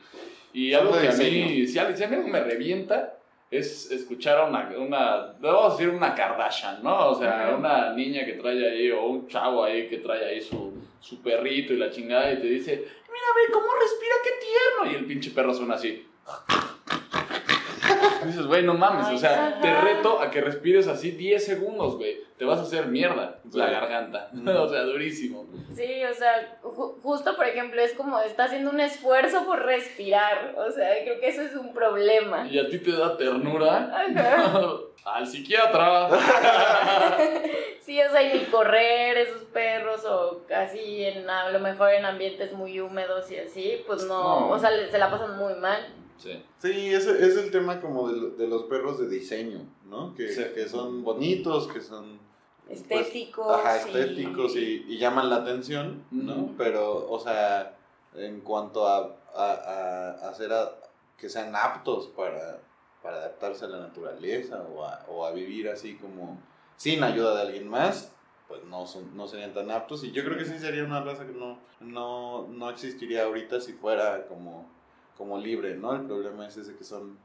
Y algo que a mí, si, a mí me revienta, es escuchar a una, una, debo decir una Kardashian, ¿no? O sea, una niña que trae ahí, o un chavo ahí que trae ahí su, su perrito y la chingada y te dice, mira, ve cómo respira, qué tierno. Y el pinche perro suena así. Dices, güey, no mames, Ay, o sea, ajá. te reto a que respires así 10 segundos, güey. Te vas a hacer mierda la garganta. Mm. o sea, durísimo. Sí, o sea, ju- justo por ejemplo es como está haciendo un esfuerzo por respirar, o sea, creo que eso es un problema. Y a ti te da ternura. Ajá. Al psiquiatra. Sí, o sea, y ni correr esos perros o así, en, a lo mejor en ambientes muy húmedos y así, pues no, No. o sea, le- se la pasan muy mal. Sí. Sí, ese es el tema como de, de los perros de diseño, ¿no? Que, Sí. que son bonitos, que son Estéticos. Pues, ajá, y- estéticos y, y llaman la atención, ¿no? Pero, o sea, en cuanto a, a, a- a hacer a- que sean aptos para, para adaptarse a la naturaleza o a, o a vivir así como sin ayuda de alguien más, pues no, son, no serían tan aptos. Y yo creo que sí sería una raza que no, no, no existiría ahorita si fuera como, como libre, ¿no? El problema es ese que son,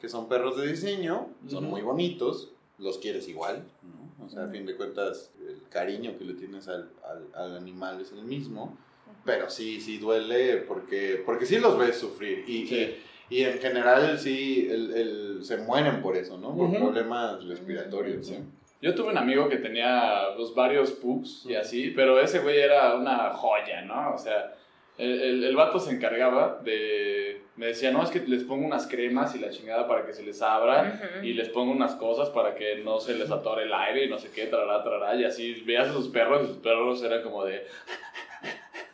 que son perros de diseño, son Ujú. muy bonitos, los quieres igual, ¿no? O sea, a Ujú. fin de cuentas, el cariño que le tienes al, al, al animal es el mismo, pero sí, sí duele porque, porque sí los ves sufrir y, Sí. y, y en general sí el, el- se mueren por eso, ¿no? Por problemas respiratorios, Sí. Yo tuve un amigo que tenía pues, varios pugs y así, pero ese güey era una joya, ¿no? O sea, el, el, el vato se encargaba de... Me decía, no, es que les pongo unas cremas y la chingada para que se les abra y les pongo unas cosas para que no se les atore el aire y no sé qué, trará, trará, y así veías a sus perros y sus perros eran como de...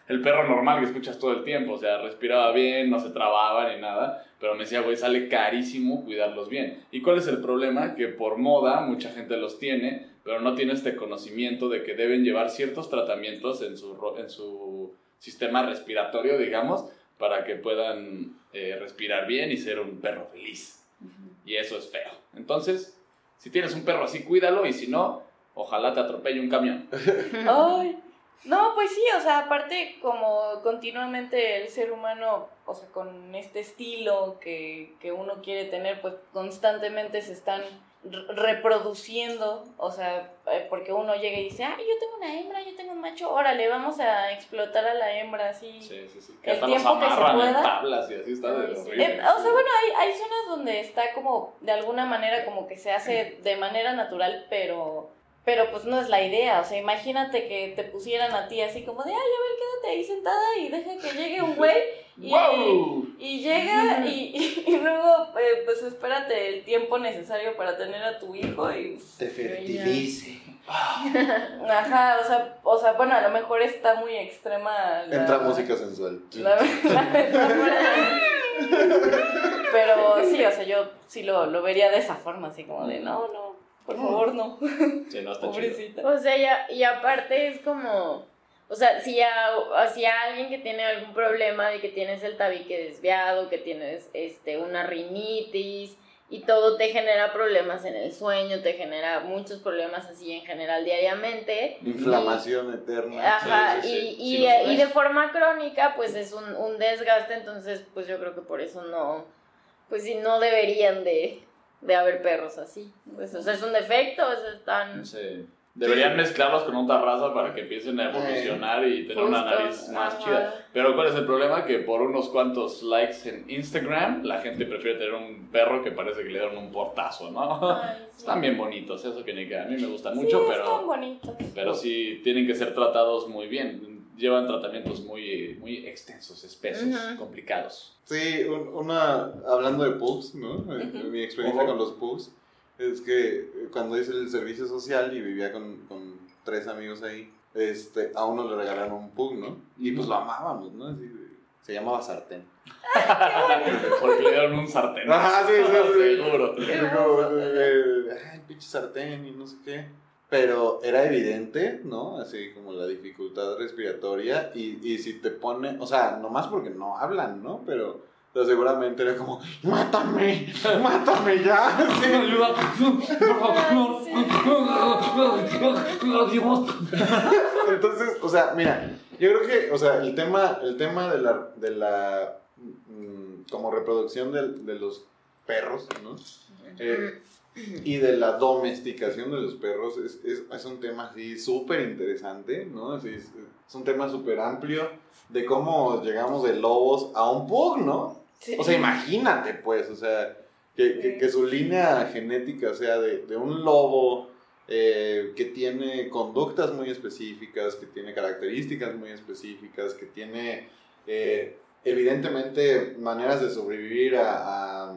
El perro normal que escuchas todo el tiempo, o sea, respiraba bien, no se trababa ni nada, pero me decía, güey, sale carísimo cuidarlos bien. ¿Y cuál es el problema? Que por moda mucha gente los tiene, pero no tiene este conocimiento de que deben llevar ciertos tratamientos en su, en su sistema respiratorio, digamos, para que puedan eh, respirar bien y ser un perro feliz. Y eso es feo. Entonces, si tienes un perro así, cuídalo y si no, ojalá te atropelle un camión. Ay, no, pues sí, o sea, aparte como continuamente el ser humano, o sea, con este estilo que, que uno quiere tener, pues constantemente se están reproduciendo, o sea, eh, porque uno llega y dice, ah, yo tengo una hembra, yo tengo un macho, órale, vamos a explotar a la hembra así. Sí, sí, sí. Que El hasta los tiempo que se pueda. tablas y así está de sí. horrible. Eh, o sea, bueno, hay, hay zonas donde está como, de alguna manera, como que se hace de manera natural, pero, pero pues no es la idea. O sea, imagínate que te pusieran a ti así como de, ay, a ver, quédate ahí sentada y deja que llegue un güey. Y, ¡Wow! y llega y, y, y luego, eh, pues espérate el tiempo necesario para tener a tu hijo y... Te fertilice. Ajá, o sea, o sea, bueno, a lo mejor está muy extrema la... Entra música sensual. La, la. Pero sí, o sea, yo sí lo, lo vería de esa forma, así como de, no, no, por favor, no, Sí, no está chido. pobrecita. O sea, ya- y aparte es como, o sea, si a, si a alguien que tiene algún problema de que tienes el tabique desviado, que tienes este, una rinitis y todo te genera problemas en el sueño, te genera muchos problemas así en general diariamente. Inflamación eterna. Ajá, sí, sí. y, Sí, y, de forma crónica, pues es un, un desgaste, entonces pues yo creo que por eso no, pues sí, no deberían de, de haber perros así. Pues, o sea, es un defecto, o sea, están... Sí. Deberían mezclarlos con otra raza para que empiecen a evolucionar y tener una Justo, nariz más ajá. chida. Pero ¿cuál es el problema? Que por unos cuantos likes en Instagram, la gente prefiere tener un perro que parece que le dieron un portazo, ¿no? Ay, sí. Están bien bonitos, eso que ni que a mí me gustan Sí, mucho, están pero, bonitos. pero sí tienen que ser tratados muy bien. Llevan tratamientos muy, muy extensos, espesos, complicados. Sí, un- una, hablando de pugs, ¿no? Eh. Mi experiencia con los pugs es que eh, cuando hice el servicio social y vivía con, con tres amigos ahí, este, a uno le regalaron un pug, ¿no? Y pues lo amábamos, ¿no? Así, se llamaba sartén. Porque le dieron un sartén. Ajá, sí, sí, sí. Seguro. Ay, pinche sartén y no sé qué. Pero era evidente, ¿no? Así como la dificultad respiratoria. Y, y si te pone, o sea, nomás porque no hablan, ¿no? Pero, seguramente era como, ¡mátame! ¡mátame ya! Sí. Ayuda, por favor. Entonces, o sea, mira, yo creo que, o sea, el tema, el tema de la, de la mm, como reproducción de, de los perros, ¿no? Eh, y de la domesticación de los perros es, es, es un tema así súper interesante, ¿no? Así es, es un tema súper amplio de cómo llegamos de lobos a un pug, ¿no? Sí. O sea, imagínate, pues, o sea, que, que- que su línea genética sea de, de un lobo eh, que tiene conductas muy específicas, que tiene características muy específicas, que tiene eh, evidentemente maneras de sobrevivir a, a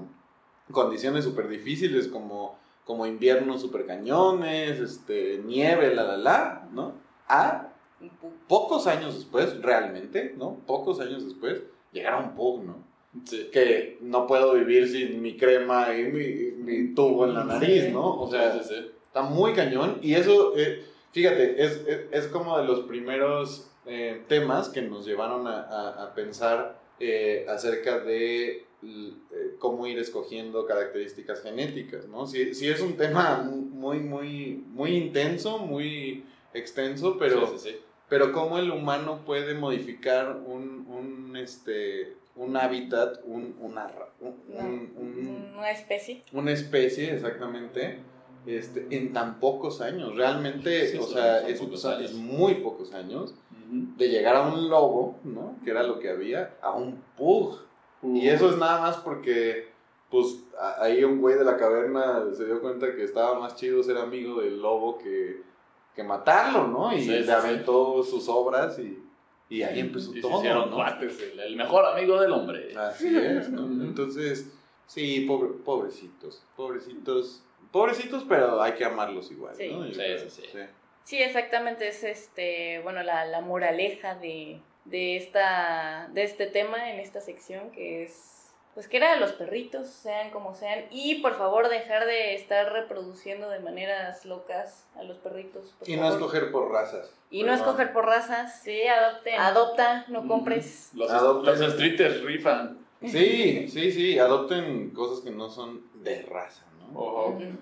condiciones súper difíciles como, como inviernos súper cañones, este, nieve, la, la, la, ¿no? A pocos años después, realmente, ¿no? Pocos años después, llegar a un pug, ¿no? Sí. Que no puedo vivir sin mi crema y mi, mi tubo en la nariz, ¿no? O sea, sí, sí, sí. está muy cañón. Y eso, eh, fíjate, es, es, es como de los primeros eh, temas que nos llevaron a, a- a pensar eh, acerca de cómo ir escogiendo características genéticas, ¿no? Sí, sí es un tema muy, muy, muy intenso, muy extenso, pero Sí, sí, sí. pero cómo el humano puede modificar un, un, este, un hábitat, un, una, ra- un- un- un- Una especie. una especie exactamente, este, en tan pocos años. Realmente, Sí, o sea, es, pocos años. muy pocos años de llegar a un lobo, ¿no? Que era lo que había, a un pug. Y eso es nada más porque, pues, a- ahí un güey de la caverna se dio cuenta que estaba más chido ser amigo del lobo que, que matarlo, ¿no? Y Sí, le sí. aventó sus obras y, y ahí empezó Y se todo, hicieron ¿no? cuates, el, el mejor amigo del hombre. Así es, ¿no? Entonces, sí, pobre- pobrecitos, pobrecitos, pobrecitos, pero hay que amarlos igual, Sí. ¿no? Sí, creo, sí, sí. Sí, exactamente, es este, bueno, la, la moraleja de, de, esta, de este tema en esta sección, que es, pues que era los perritos, sean como sean, y por favor dejar de estar reproduciendo de maneras locas a los perritos. por Y no escoger por razas. Y no escoger por razas. Sí, adopten. Adopta, no compres. Los, Adopten. los streeters rifan. Sí, sí, sí, adopten cosas que no son de raza, ¿no? Ojo. Ujú.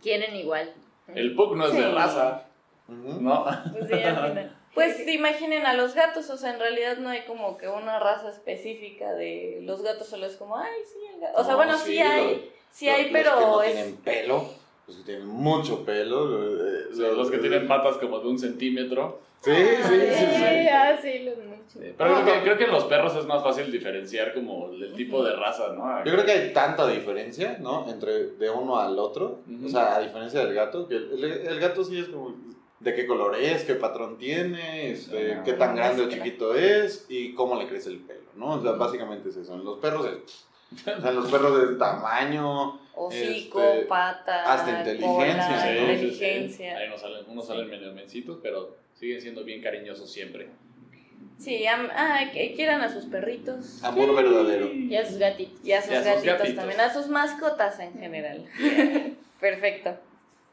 Quieren igual. El pug no es de raza. ¿no? Pues sí, al final. Pues imaginen a los gatos, o sea, en realidad no hay como que una raza específica de los gatos, solo es como, ay, sí, el gato. O sea, No, bueno, sí, hay, sí los- hay, los pero que no es... tienen pelo, los que tienen mucho pelo. lo- eh, Los, los que tienen patas como de un centímetro. Sí, sí, sí, sí. Sí, ah, sí, los muchos. Pero creo, que, creo que en los perros es más fácil diferenciar como el tipo de raza, ¿no? Yo creo que hay tanta diferencia, ¿no? Entre de uno al otro. O sea, a diferencia del gato, que el, el- el gato sí es como de qué color es, qué patrón tiene, este, Ah, qué tan no, grande o no. chiquito es y cómo le crece el pelo, ¿no? O sea, básicamente es eso. En los perros es... O sea, en los perros es tamaño, Hocico, Este, pata, hasta inteligencia, cola, ¿no? Sí, sí, sí. inteligencia. Ahí unos salen, unos salen medio mencitos, pero siguen siendo bien cariñosos siempre. Sí, am- ah, que quieran a sus perritos amor verdadero. Y a sus gatitos. y a sus, Y a sus gatitos, gatitos. también, a sus mascotas en general. Perfecto.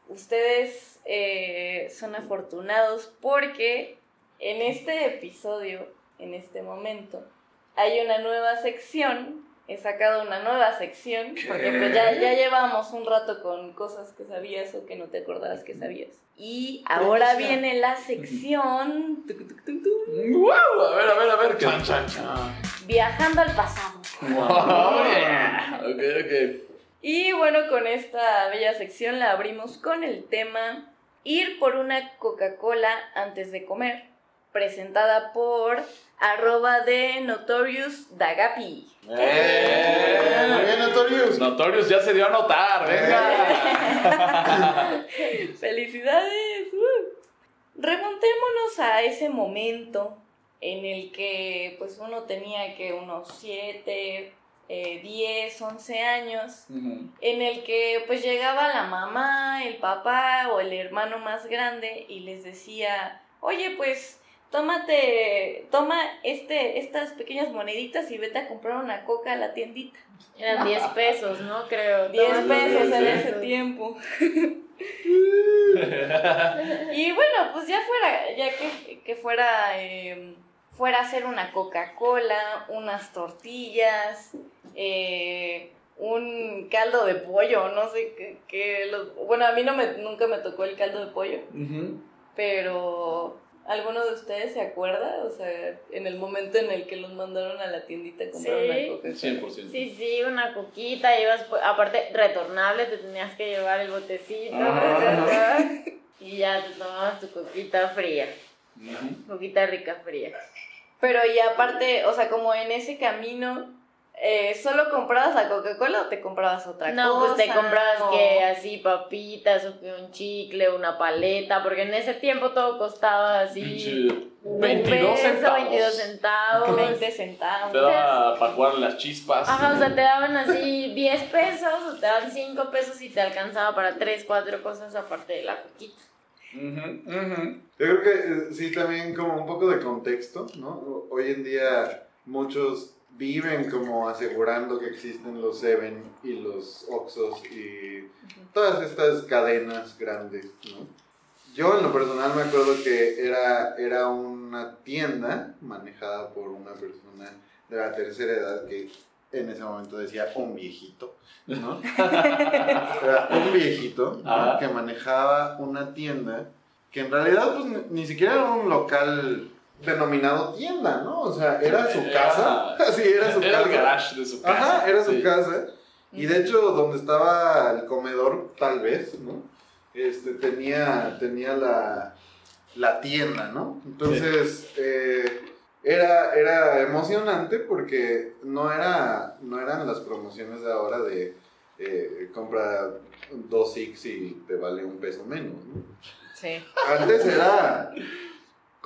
Ustedes eh, son afortunados porque en este episodio, en este momento, hay una nueva sección. He sacado una nueva sección porque pues ya, ya llevamos un rato con cosas que sabías o que no te acordabas que sabías. Y ahora viene la sección tuc, tuc, tuc, tuc, ¡Wow! A ver, a ver, a ver. Chan, chan, chan. Viajando al pasado. Oh, yeah. Ok, ok. Y bueno, con esta bella sección la abrimos con el tema Ir por una Coca-Cola antes de comer, presentada por arroba de Notorious Dagapi. ¡Eh! Muy bien, Notorious. Notorious ya se dio a notar, venga. ¡Felicidades! ¡Uh! Remontémonos a ese momento en el que pues uno tenía que unos 7, 10, 11 años en el que pues llegaba la mamá, el papá o el hermano más grande y les decía, oye pues tómate, toma este, estas pequeñas moneditas y vete a comprar una coca a la tiendita. Eran 10 pesos, ¿no? Creo. 10 Todos pesos en ese tiempo. y bueno, pues ya fuera, ya que, que fuera, eh, fuera a hacer una Coca-Cola, unas tortillas, eh, un caldo de pollo, no sé qué, qué los- bueno, a mí no me, nunca me tocó el caldo de pollo, pero ¿alguno de ustedes se acuerda? O sea, en el momento en el que los mandaron a la tiendita a comprar Sí. una. 100%. Sí, sí, una coquita, ibas, aparte, retornable, te tenías que llevar el botecito. ¿verdad? y ya te tomabas tu coquita fría, Ujú. coquita rica fría. Pero y aparte, o sea, como en ese camino, eh, ¿solo comprabas la Coca-Cola o te comprabas otra cosa? No, pues te comprabas que así papitas o que un chicle, una paleta, porque en ese tiempo todo costaba así Pinche un 22 peso, centavos. 22 centavos. 20 centavos. Te daba para jugar las chispas. Ajá, o sea, te daban así 10 pesos o te daban 5 pesos y te alcanzaba para 3, 4 cosas aparte de la coquita. Ujú, ujú. Yo creo que eh, sí, también como un poco de contexto, ¿no? Hoy en día muchos viven como asegurando que existen los Seven y los Oxos y todas estas cadenas grandes, ¿no? Yo en lo personal me acuerdo que era, era una tienda manejada por una persona de la tercera edad que en ese momento decía un viejito, ¿no? Era un viejito ¿no? Ajá. que manejaba una tienda que en realidad pues ni, ni siquiera era un local denominado tienda, ¿no? O sea, era su Era- casa. Sí, era su Era el casa. garage de su casa. Ajá, era su sí. casa. Y de hecho, donde estaba el comedor, tal vez, ¿no? Este, tenía, tenía la, la tienda, ¿no? Entonces, eh, era, era emocionante porque no, era, no eran las promociones de ahora de eh, compra dos X y te vale un peso menos, ¿no? Sí. Antes era,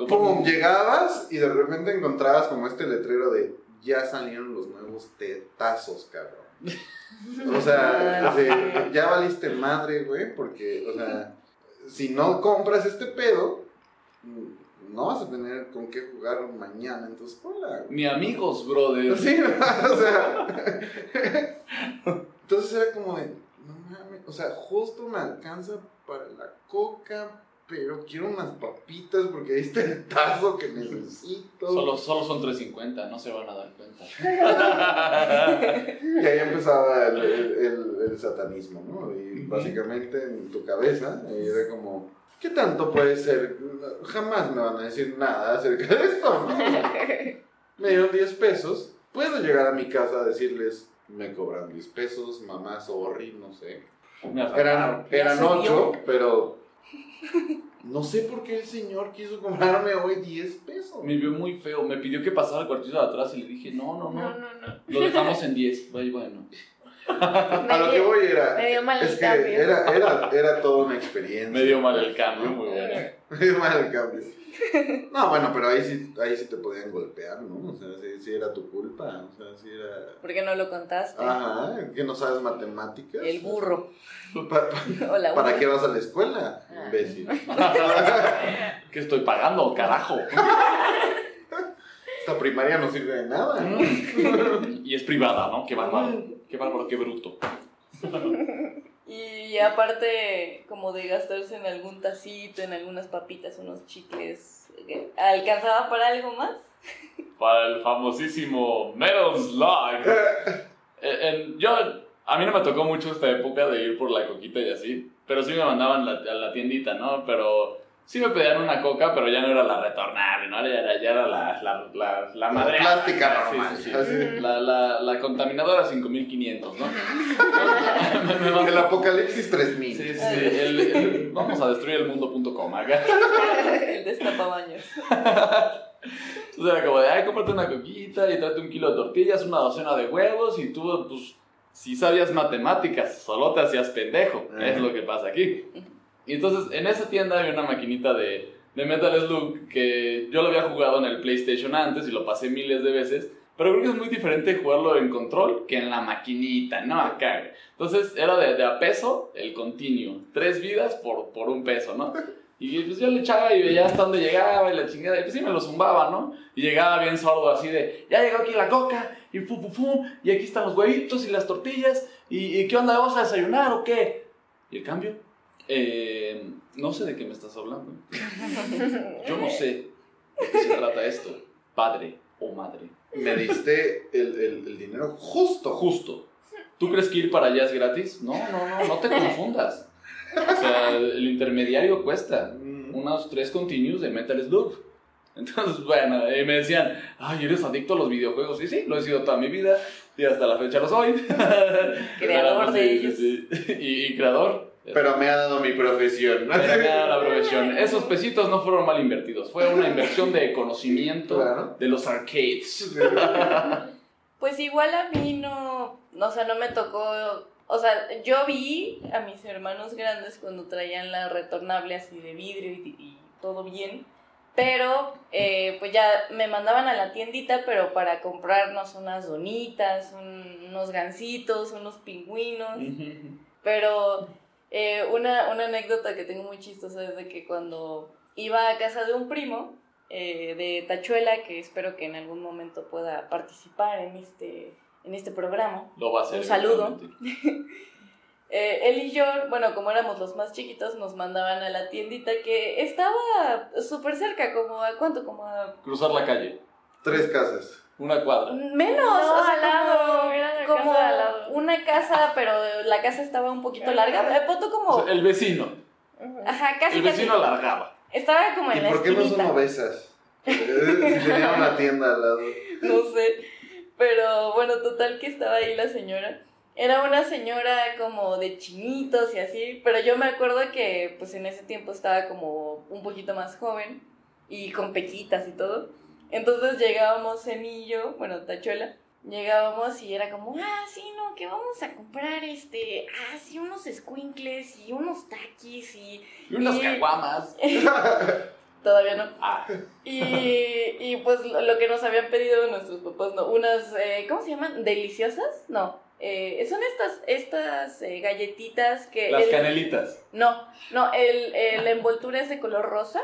pum, llegabas y de repente encontrabas como este letrero de ya salieron los nuevos tetazos, cabrón. O sea, ya valiste madre, güey, porque, o sea, si no compras este pedo, no vas a tener con qué jugar mañana en tu escuela, güey. Ni amigos, brother. Sí, o sea. Entonces era como de, no mames, o sea, justo me alcanza para la coca, pero quiero unas papitas porque ahí está el tazo que necesito. Solo, solo son 3.50, no se van a dar cuenta. Y ahí empezaba el, el- el- el satanismo, ¿no? Y básicamente en tu cabeza era como, ¿qué tanto puede ser? Jamás me van a decir nada acerca de esto, ¿no? Me dieron 10 pesos, puedo llegar a mi casa a decirles, me cobran 10 pesos, mamá, sorry, no sé. Eran, eran se 8, pero no sé por qué el señor quiso cobrarme hoy 10 pesos. Me vio muy feo. Me pidió que pasara al cuartito de atrás y le dije, no, no, No, no. no, no. Lo dejamos en 10. Vaya, bueno. A lo que voy era, me dio mal es el que cambio. era, era, era toda una experiencia. Me dio mal el cambio, muy bueno. Me dio mal el cambio. No, bueno, pero ahí sí, ahí sí te podían golpear, ¿no? O sea, sí, sí era tu culpa. O sea, sí era. ¿Por qué no lo contaste? Ajá, que no sabes matemáticas. El burro. Pa- pa- O la ¿Para burra. qué vas a la escuela, Ah. imbécil? ¿Qué estoy pagando, carajo? Esta primaria no sirve de nada, ¿no? Y es privada, ¿no? Qué bárbaro. Qué bárbaro, qué bruto. Y aparte, como de gastarse en algún tacito, en algunas papitas, unos chicles, ¿qué? ¿alcanzaba para algo más? Para el famosísimo Metal Slug. Eh, yo, a mí no me tocó mucho esta época de ir por la coquita y así, pero sí me mandaban la- a la tiendita, ¿no? Pero sí me pedían una coca, pero ya no era la retornable, ¿no? Ya era, ya era la, la, la, la La madre. plástica Sí, normal. sí, sí. así. La, la, la contaminadora 5500, ¿no? Me- me mandó- El apocalipsis 3000. Sí, sí, el- el- vamos a destruir el mundo.com acá. El destapabaños. Entonces era como de, ay, cómprate una coquita y tráete un kilo de tortillas, una docena de huevos y tú, pues, si sabías matemáticas, solo te hacías pendejo. Es lo que pasa aquí. Y entonces, en esa tienda había una maquinita de, de Metal Slug que yo lo había jugado en el PlayStation antes y lo pasé miles de veces. Pero creo que es muy diferente jugarlo en control que en la maquinita, ¿no? Acá. Entonces era de, de a peso el continuo. Tres vidas por, por un peso, ¿no? Y pues yo le echaba y veía hasta dónde llegaba y la chingada. Y pues sí me lo zumbaba, ¿no? Y llegaba bien sordo así de, ya llegó aquí la coca y fu, fu, fu, y aquí están los huevitos y las tortillas. ¿Y, y qué onda? ¿Vamos a desayunar o qué? ¿Y el cambio? Eh, no sé de qué me estás hablando. Yo no sé de qué se trata esto, padre o madre. Me diste el, el, el dinero justo. Justo. ¿Tú crees que ir para allá es gratis? No, no, no, no te confundas. O sea, el intermediario cuesta Mm. unos tres continuos de Metal Slug. Entonces, bueno, eh, me decían, ay, eres adicto a los videojuegos. Y sí, lo he sido toda mi vida y hasta la fecha lo soy. Creador de ellos. sí, sí. Y, y creador. Pero me ha dado mi profesión. Pero me da la profesión. Esos pesitos no fueron mal invertidos. Fue una inversión de conocimiento Claro. de los arcades. Pues igual a mí no, no, o sea, no me tocó, o sea, yo vi a mis hermanos grandes cuando traían la retornable así de vidrio y, y todo bien, pero eh, pues ya me mandaban a la tiendita, pero para comprarnos unas donitas, un- unos gansitos, unos pingüinos, pero eh, una, una anécdota que tengo muy chistosa es de que cuando iba a casa de un primo eh, de Tachuela, que espero que en algún momento pueda participar en este, en este programa, Lo va a hacer. Un saludo. eh, él y yo, bueno, como éramos los más chiquitos, nos mandaban a la tiendita que estaba súper cerca, como a cuánto, como a Cruzar la calle. Tres casas. Una cuadra. menos, No, o sea, al lado, como, como casa una casa, pero la casa estaba un poquito larga, punto como, O sea, el vecino. Ajá, casi, El vecino casi. alargaba. Estaba como ¿Y en la por qué no son obesas? Eh, Si tenía una tienda al lado. no sé. Pero bueno, total que estaba ahí la señora. Era una señora como de chinitos y así, pero yo me acuerdo que pues en ese tiempo estaba como un poquito más joven y con pequitas y todo. Entonces llegábamos Cenillo, bueno, Tachuela, llegábamos y era como, ah, sí, no, que vamos a comprar este, ah, sí, unos squinkles y unos taquis y Y unas Y- caguamas. todavía no. Ah, Y, y pues lo que nos habían pedido nuestros papás, ¿no? Unas, eh, ¿cómo se llaman? ¿Deliciosas? No. Eh, son estas, estas eh, galletitas que... las el- canelitas. No, no, el, el- la envoltura es de color rosa.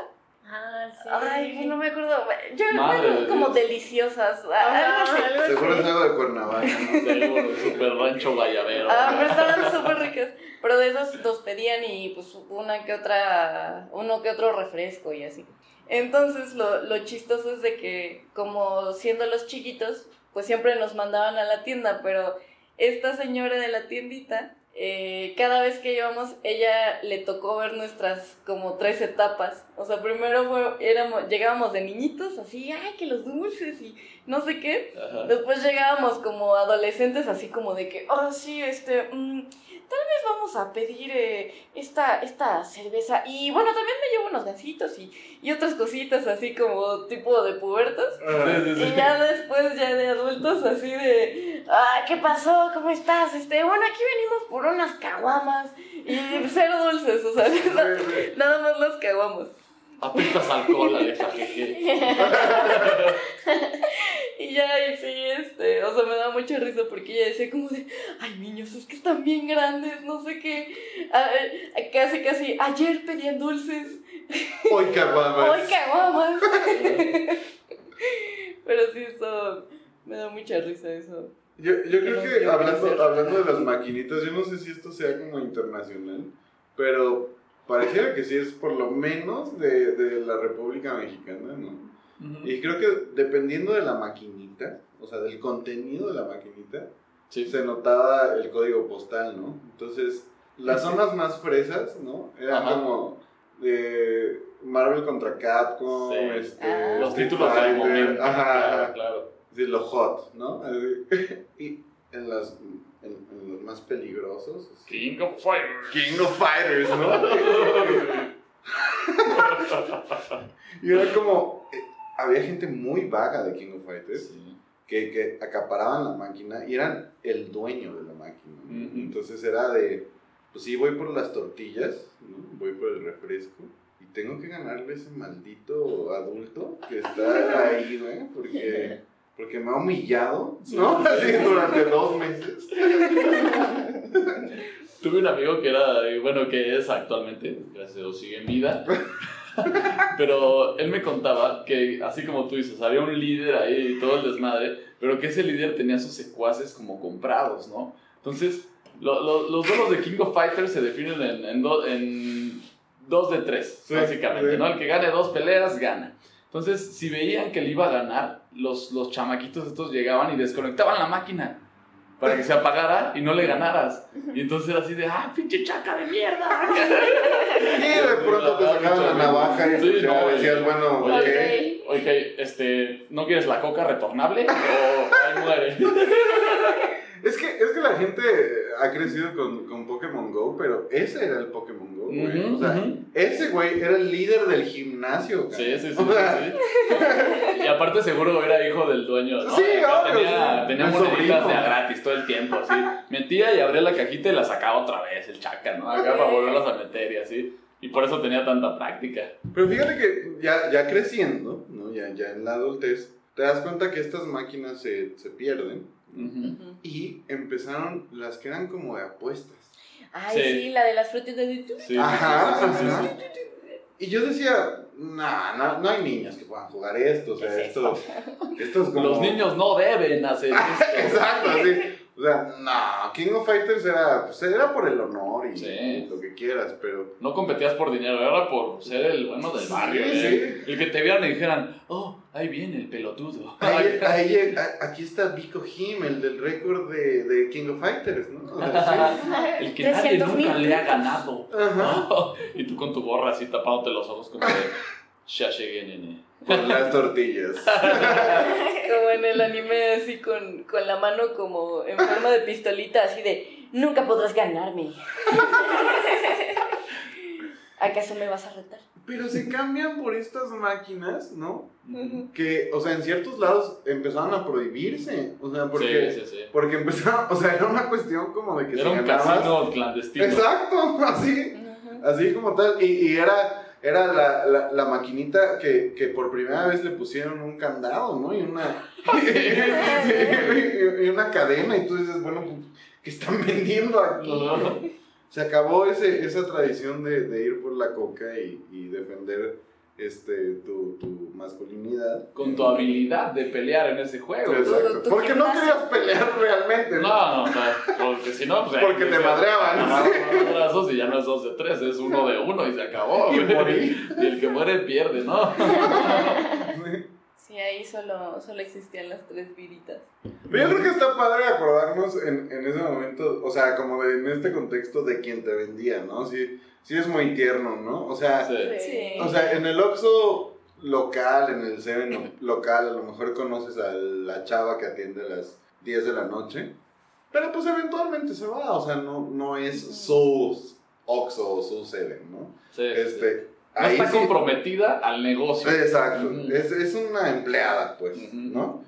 Ah, sí. Ay, no me acuerdo. Yo de como Dios. deliciosas. Ajá, algo así. algo así. Seguro es algo de Cuernavaca, ¿no? Seguro, super rancho guayabero. Ah, pero estaban súper ricas. Pero de esos nos pedían y pues una que otra, uno que otro refresco y así. Entonces lo, lo chistoso es de que como siendo los chiquitos, pues siempre nos mandaban a la tienda, pero esta señora de la tiendita, eh, cada vez que íbamos, ella le tocó ver nuestras como tres etapas. O sea, primero fue, éramos, llegábamos de niñitos, así, ay, que los dulces y no sé qué. Ajá. Después llegábamos como adolescentes, así como de que, oh, sí, este, mm, tal vez vamos a pedir eh, esta, esta cerveza. Y bueno, también me llevo unos gansitos y, y otras cositas así como tipo de pubertos. Ah, Sí, sí, sí. Y ya después, ya de adultos, así de, ah, ¿qué pasó? ¿Cómo estás? Este, bueno, aquí venimos por unas caguamas y cero dulces, o sea, nada, nada más las caguamos. Apuntas alcohol, Alexa, jeje. Y ya, y sí, este, o sea, me da mucha risa porque ella decía como de, ay, niños, es que están bien grandes, no sé qué. Eh, casi, casi, ayer pedían dulces, Hoy caguamas. hoy caguamas. Pero sí, eso, me da mucha risa eso. Yo, yo creo que hablando, hablando de las maquinitas, yo no sé si esto sea como internacional, pero pareciera que sí es por lo menos de, de la República Mexicana, ¿no? Y creo que dependiendo de la maquinita, o sea, del contenido de la maquinita, Sí. se notaba el código postal, ¿no? Entonces, las zonas más fresas, ¿no? Eran Ajá. como de Marvel contra Capcom, Sí. este, Ah. Los títulos del momento. Ajá, Claro, ajá. claro. Sí, lo hot, ¿no? Y en, las, en, en los más peligrosos. así. King of Fighters. King of Fighters, ¿no? y era como. eh, había gente muy vaga de King of Fighters Sí. que, que acaparaban la máquina y eran el dueño de la máquina. Entonces era de. Pues sí, voy por las tortillas, ¿no? voy por el refresco. Y tengo que ganarle ese maldito adulto que está ahí, ¿no? Porque, porque me ha humillado, ¿no? Así durante dos meses. Tuve un amigo que era, eh, bueno, que es actualmente, gracias a Dios, sigue en vida. Pero él me contaba que, así como tú dices, había un líder ahí y todo el desmadre, pero que ese líder tenía sus secuaces como comprados, ¿no? Entonces, lo- lo- los duelos de King of Fighters se definen en, en, do- en dos de tres, Sí, básicamente, sí. ¿no? El que gane dos peleas, gana. Entonces, si veían que le iba a ganar, los, los chamaquitos estos llegaban y desconectaban la máquina para que se apagara y no le ganaras. Y entonces era así de, ¡ah, pinche chaca de mierda! Y de pronto te sacaban la navaja y Sí, no, decías, bueno, Oye, ok. ok, este, ¿no quieres la coca retornable? O ahí muere. Es que, es que la gente ha crecido con, con Pokémon Go, pero ese era el Pokémon Go. güey. Ujú, o sea, ujú. ese güey era el líder del gimnasio, Sí, sí, sí, O sea, sí. Y aparte seguro era hijo del dueño, ¿no? Sí, obvio, tenía, sí. tenía moneditas de a gratis todo el tiempo, así. Metía y abría la cajita y la sacaba otra vez, el chaca, ¿no? Acá para volverlas a meter y así. Y por eso tenía tanta práctica. Pero fíjate que ya, ya creciendo, ¿no? ya, ya en la adultez, te das cuenta que estas máquinas se, se pierden Y empezaron las que eran como de apuestas. Ay, Sí. sí. la de las frutas de... Sí, Ajá, sí, sí, sí, ajá. sí. Y yo decía, nah, no, no hay niños que puedan jugar esto, o sea, ¿Qué es esto, esto es como... Los niños no deben hacer esto. Exacto, sí. O sea, no, King of Fighters era, pues, era por el honor y Sí. lo que quieras, pero... No competías por dinero, era por ser el bueno del barrio. Sí, ¿eh? sí. El que te vieran y dijeran, oh, ahí viene el pelotudo. Ahí, ahí- a- aquí está Vico Jim, el del récord de, de King of Fighters, ¿no? O sea, el que nadie 300,000 nunca le ha ganado. y tú con tu gorra así tapándote los ojos como de, ya llegué, nene. Con las tortillas. Como en el anime, así con, con la mano como en forma de pistolita, así de, nunca podrás ganarme. ¿Acaso me vas a retar? Pero se cambian por estas máquinas, ¿no? Que, o sea, en ciertos lados empezaron a prohibirse. O sea, porque, Sí, sí, sí. porque empezaron, o sea, era una cuestión como de que Era si un ganabas- clandestino. Exacto, así. Así como tal, y, y era, era la, la, la maquinita que, que por primera vez le pusieron un candado, ¿no? Y una, y, una cadena, y tú dices, bueno, pues, ¿qué están vendiendo aquí? Ajá. Se acabó ese, esa tradición de, de ir por la coca y, y defender este, tu, tu masculinidad. Con tu habilidad de pelear en ese juego. Exacto. Porque no querías pelear realmente, ¿no? No, no, o sea, porque si no, pues. Porque te madreaban. Brazos y ya no es dos de tres, es uno de uno y se acabó. Y morí. Y el que muere pierde, ¿no? Sí, ahí solo, solo existían las tres viritas. Pero yo creo que está padre acordarnos en, en ese momento, o sea, como de, en este contexto de quien te vendía, ¿no? Sí, sí es muy tierno, ¿no? O sea, Sí. Sí. o sea en el Oxxo local, en el Seven local, a lo mejor conoces a la chava que atiende a las 10 de la noche, pero pues eventualmente se va, o sea, no, no es su Oxxo o su Seven, ¿no? Sí, sí. Este, No ahí está sí- comprometida al negocio. Exacto, es, es una empleada, pues. ¿no?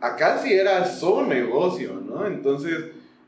Acá sí era su negocio, ¿no? Entonces,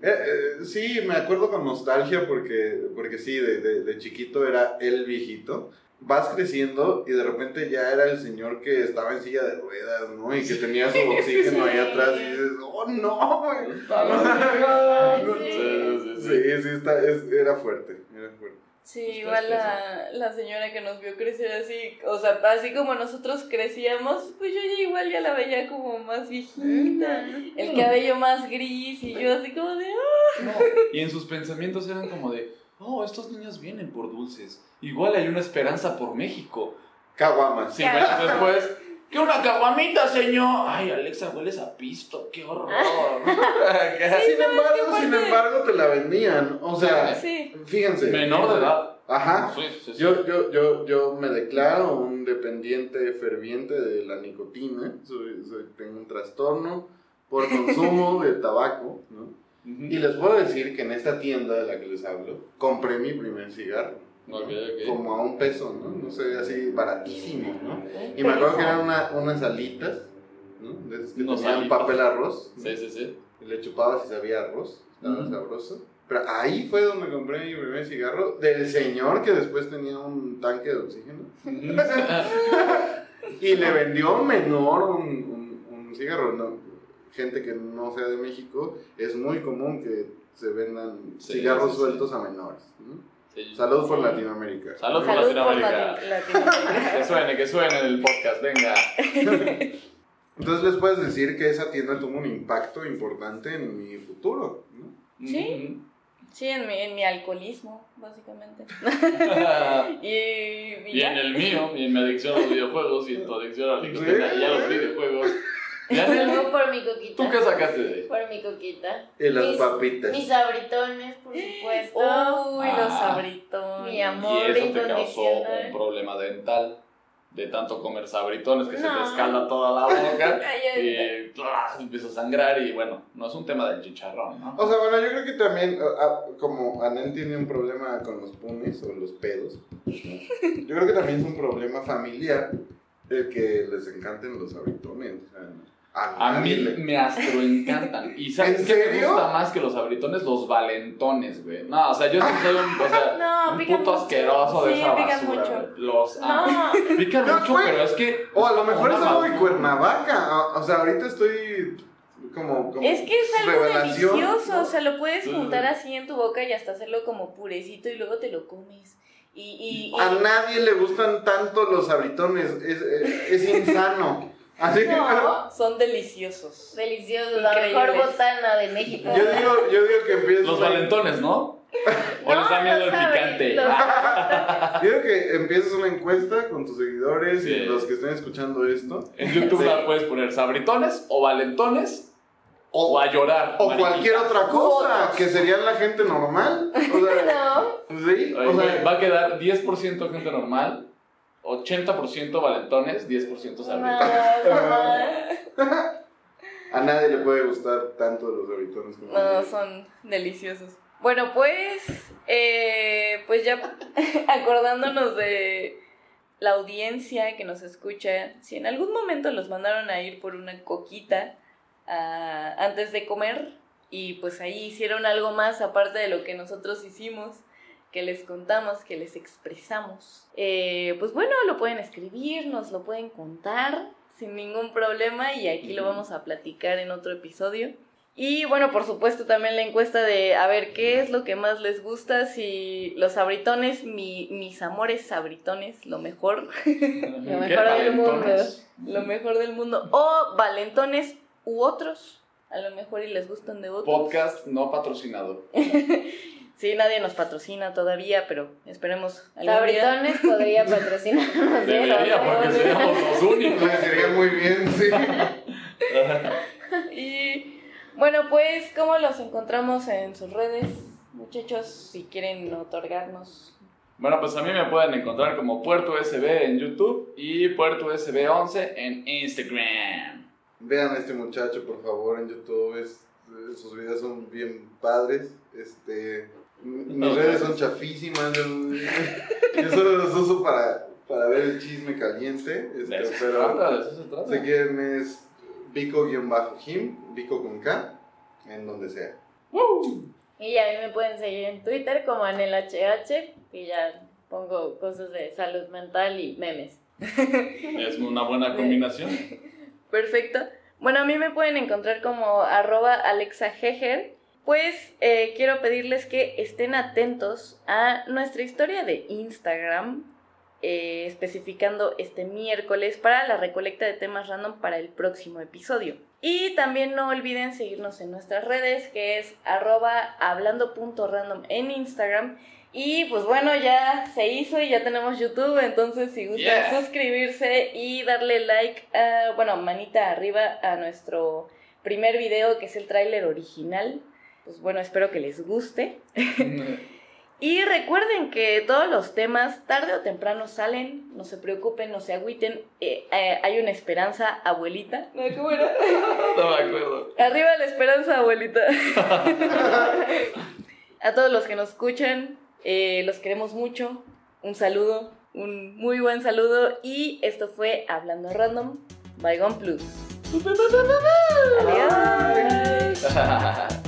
eh, eh, sí, me acuerdo con nostalgia porque, porque sí, de, de, de chiquito era el viejito. Vas creciendo y de repente ya era el señor que estaba en silla de ruedas, ¿no? Y que tenía su oxígeno ahí atrás y dices, oh, no, güey. Sí, sí, está, es- era fuerte, era fuerte. Sí, Está igual la, la señora que nos vio crecer así, o sea, así como nosotros crecíamos, pues yo ya igual ya la veía como más viejita, el cabello más gris y yo así como de... "Ah". No, Y en sus pensamientos eran como de, oh, estos niños vienen por dulces. Igual hay una esperanza por México. Caguamas. Cinco años después, ¿qué una caguamita, señor? Ay, Alexa, hueles a pisto, qué horror. sin embargo, sin embargo, te la vendían. O sea, Sí, fíjense. Menor de edad. Ajá. Sí, sí, sí. Yo, yo, yo, yo me declaro un dependiente ferviente de la nicotina. Soy, soy- tengo un trastorno por consumo de tabaco. ¿no? Y les puedo decir que en esta tienda de la que les hablo, compré mi primer cigarro. Como a un peso, ¿no? No sé, así baratísimo, ¿no? Y me acuerdo que eran una- unas alitas, ¿no? De esas que Unos tenían alitas. papel arroz. ¿no? Sí, sí, sí. Y le chupabas y sabía arroz. Estaba sabroso. Pero ahí fue donde compré mi primer cigarro del señor que después tenía un tanque de oxígeno. Y le vendió menor un, un, un cigarro. ¿no? Gente que no sea de México, es muy común que se vendan Sí, cigarros sí, sí. sueltos a menores. ¿no? Sí. Salud por. Latinoamérica. Salud por salud por Latinoamérica. Lati- Latinoamérica. Que suene, que suene en el podcast, venga. Entonces les puedes decir que esa tienda tuvo un impacto importante en mi futuro. ¿no? Sí. Sí, en mi, en mi alcoholismo, básicamente. Y, y y ya. en el mío, y en mi adicción a los videojuegos, y en tu adicción a la Sí. y a los videojuegos. Ya Luego por mi coquita. ¿Tú qué sacaste de ahí? Por mi coquita. Y las Mis- papitas. Mis abritones, por supuesto. Uy, los Ah. sabritos. Mi amor Y eso te causó un problema dental. de tanto comer sabritones que se te No. escalda toda la boca Cállate. y ¡ah! empieza a sangrar y bueno, no es un tema del chicharrón, ¿no? O sea, bueno, yo creo que también, ah, como Anel tiene un problema con los punes o los pedos, yo creo que también es un problema familiar el que les encanten los abritones. O sea, a, A mí me astroencantan. ¿Y sabes ¿En qué me serio? gusta más que los abritones? Los valentones, güey. No, o sea, yo sí soy un, o sea, No, un puto mucho. asqueroso de Sí, esa pican basura. mucho. Los amo. No, Pican No, mucho, güey. pero es que... O a lo mejor es una algo de. Cuernavaca. O, sea, ahorita estoy como. como Es que es algo revelación, delicioso, o sea, lo puedes juntar así en tu boca y hasta hacerlo como purecito y luego te lo comes. Y, y, y- A nadie le gustan tanto los abritones. Es, es, es insano. Así que. No, son deliciosos. delicioso, la mejor botana de México. Yo digo, yo digo que empieces. Los valentones, ¿no? ¿O No, les da miedo no el picante? Yo digo que empieces una encuesta con tus seguidores Sí. y los que estén escuchando esto. En YouTube Sí. la puedes poner sabritones o valentones o O, a llorar. o mariquita. cualquier otra cosa, que sería la gente normal. O sea, No, sí, Oye, o sea, va a quedar 10% gente normal, 80% valentones, 10% sabritones. A nadie le puede gustar tanto los abritones como a no, son deliciosos. Bueno, pues, eh, pues ya acordándonos de la audiencia que nos escucha, si en algún momento los mandaron a ir por una coquita ah, antes de comer y pues ahí hicieron algo más aparte de lo que nosotros hicimos, que les contamos, que les expresamos, eh, pues bueno, lo pueden escribir, nos lo pueden contar sin ningún problema y aquí lo vamos a platicar en otro episodio. Y bueno, por supuesto también la encuesta de a ver qué es lo que más les gusta, si los sabritones, mi- mis amores sabritones, lo mejor, Lo mejor del mundo. lo mejor del mundo, o valentones u otros, a lo mejor y les gustan de otros. Podcast no patrocinado. Sí, nadie nos patrocina todavía, pero esperemos algún día. Sabritones podría patrocinarnos. Debería, porque seríamos los únicos. Me sería muy bien, sí. Y bueno, pues, ¿cómo los encontramos en sus redes, muchachos? Si quieren otorgarnos. Bueno, pues a mí me pueden encontrar como Puerto USB en YouTube y Puerto USB 11 en Instagram. Vean a este muchacho, por favor, en YouTube. Es, sus videos son bien padres. Este, mis No, redes son chafísimas. Yo, yo solo los uso para, para ver el chisme caliente. Este, eso se pero trata, de eso se trata. si quieren es Vico-Him, Vico con K, en donde sea. Y a mí me pueden seguir en Twitter como AnelHH y ya pongo cosas de salud mental y memes. Es una buena combinación. Perfecto. Bueno, a mí me pueden encontrar como arroba. Pues eh, quiero pedirles que estén atentos a nuestra historia de Instagram, eh, especificando este miércoles para la recolecta de temas random para el próximo episodio. Y también no olviden seguirnos en nuestras redes, que es arroba hablando.random en Instagram. Y pues bueno, ya se hizo y ya tenemos YouTube, entonces si gustan Yeah. suscribirse y darle like, a- bueno, manita arriba a nuestro primer video, que es el tráiler original. Pues bueno, espero que les guste. Y recuerden que todos los temas tarde o temprano salen, no se preocupen, no se agüiten, eh, eh, hay una esperanza, abuelita. No, ¿cómo era? No me acuerdo. Arriba la esperanza, abuelita. A todos los que nos escuchan, eh, los queremos mucho. Un saludo, un muy buen saludo. Y esto fue Hablando Random by Gon Plus. Adiós.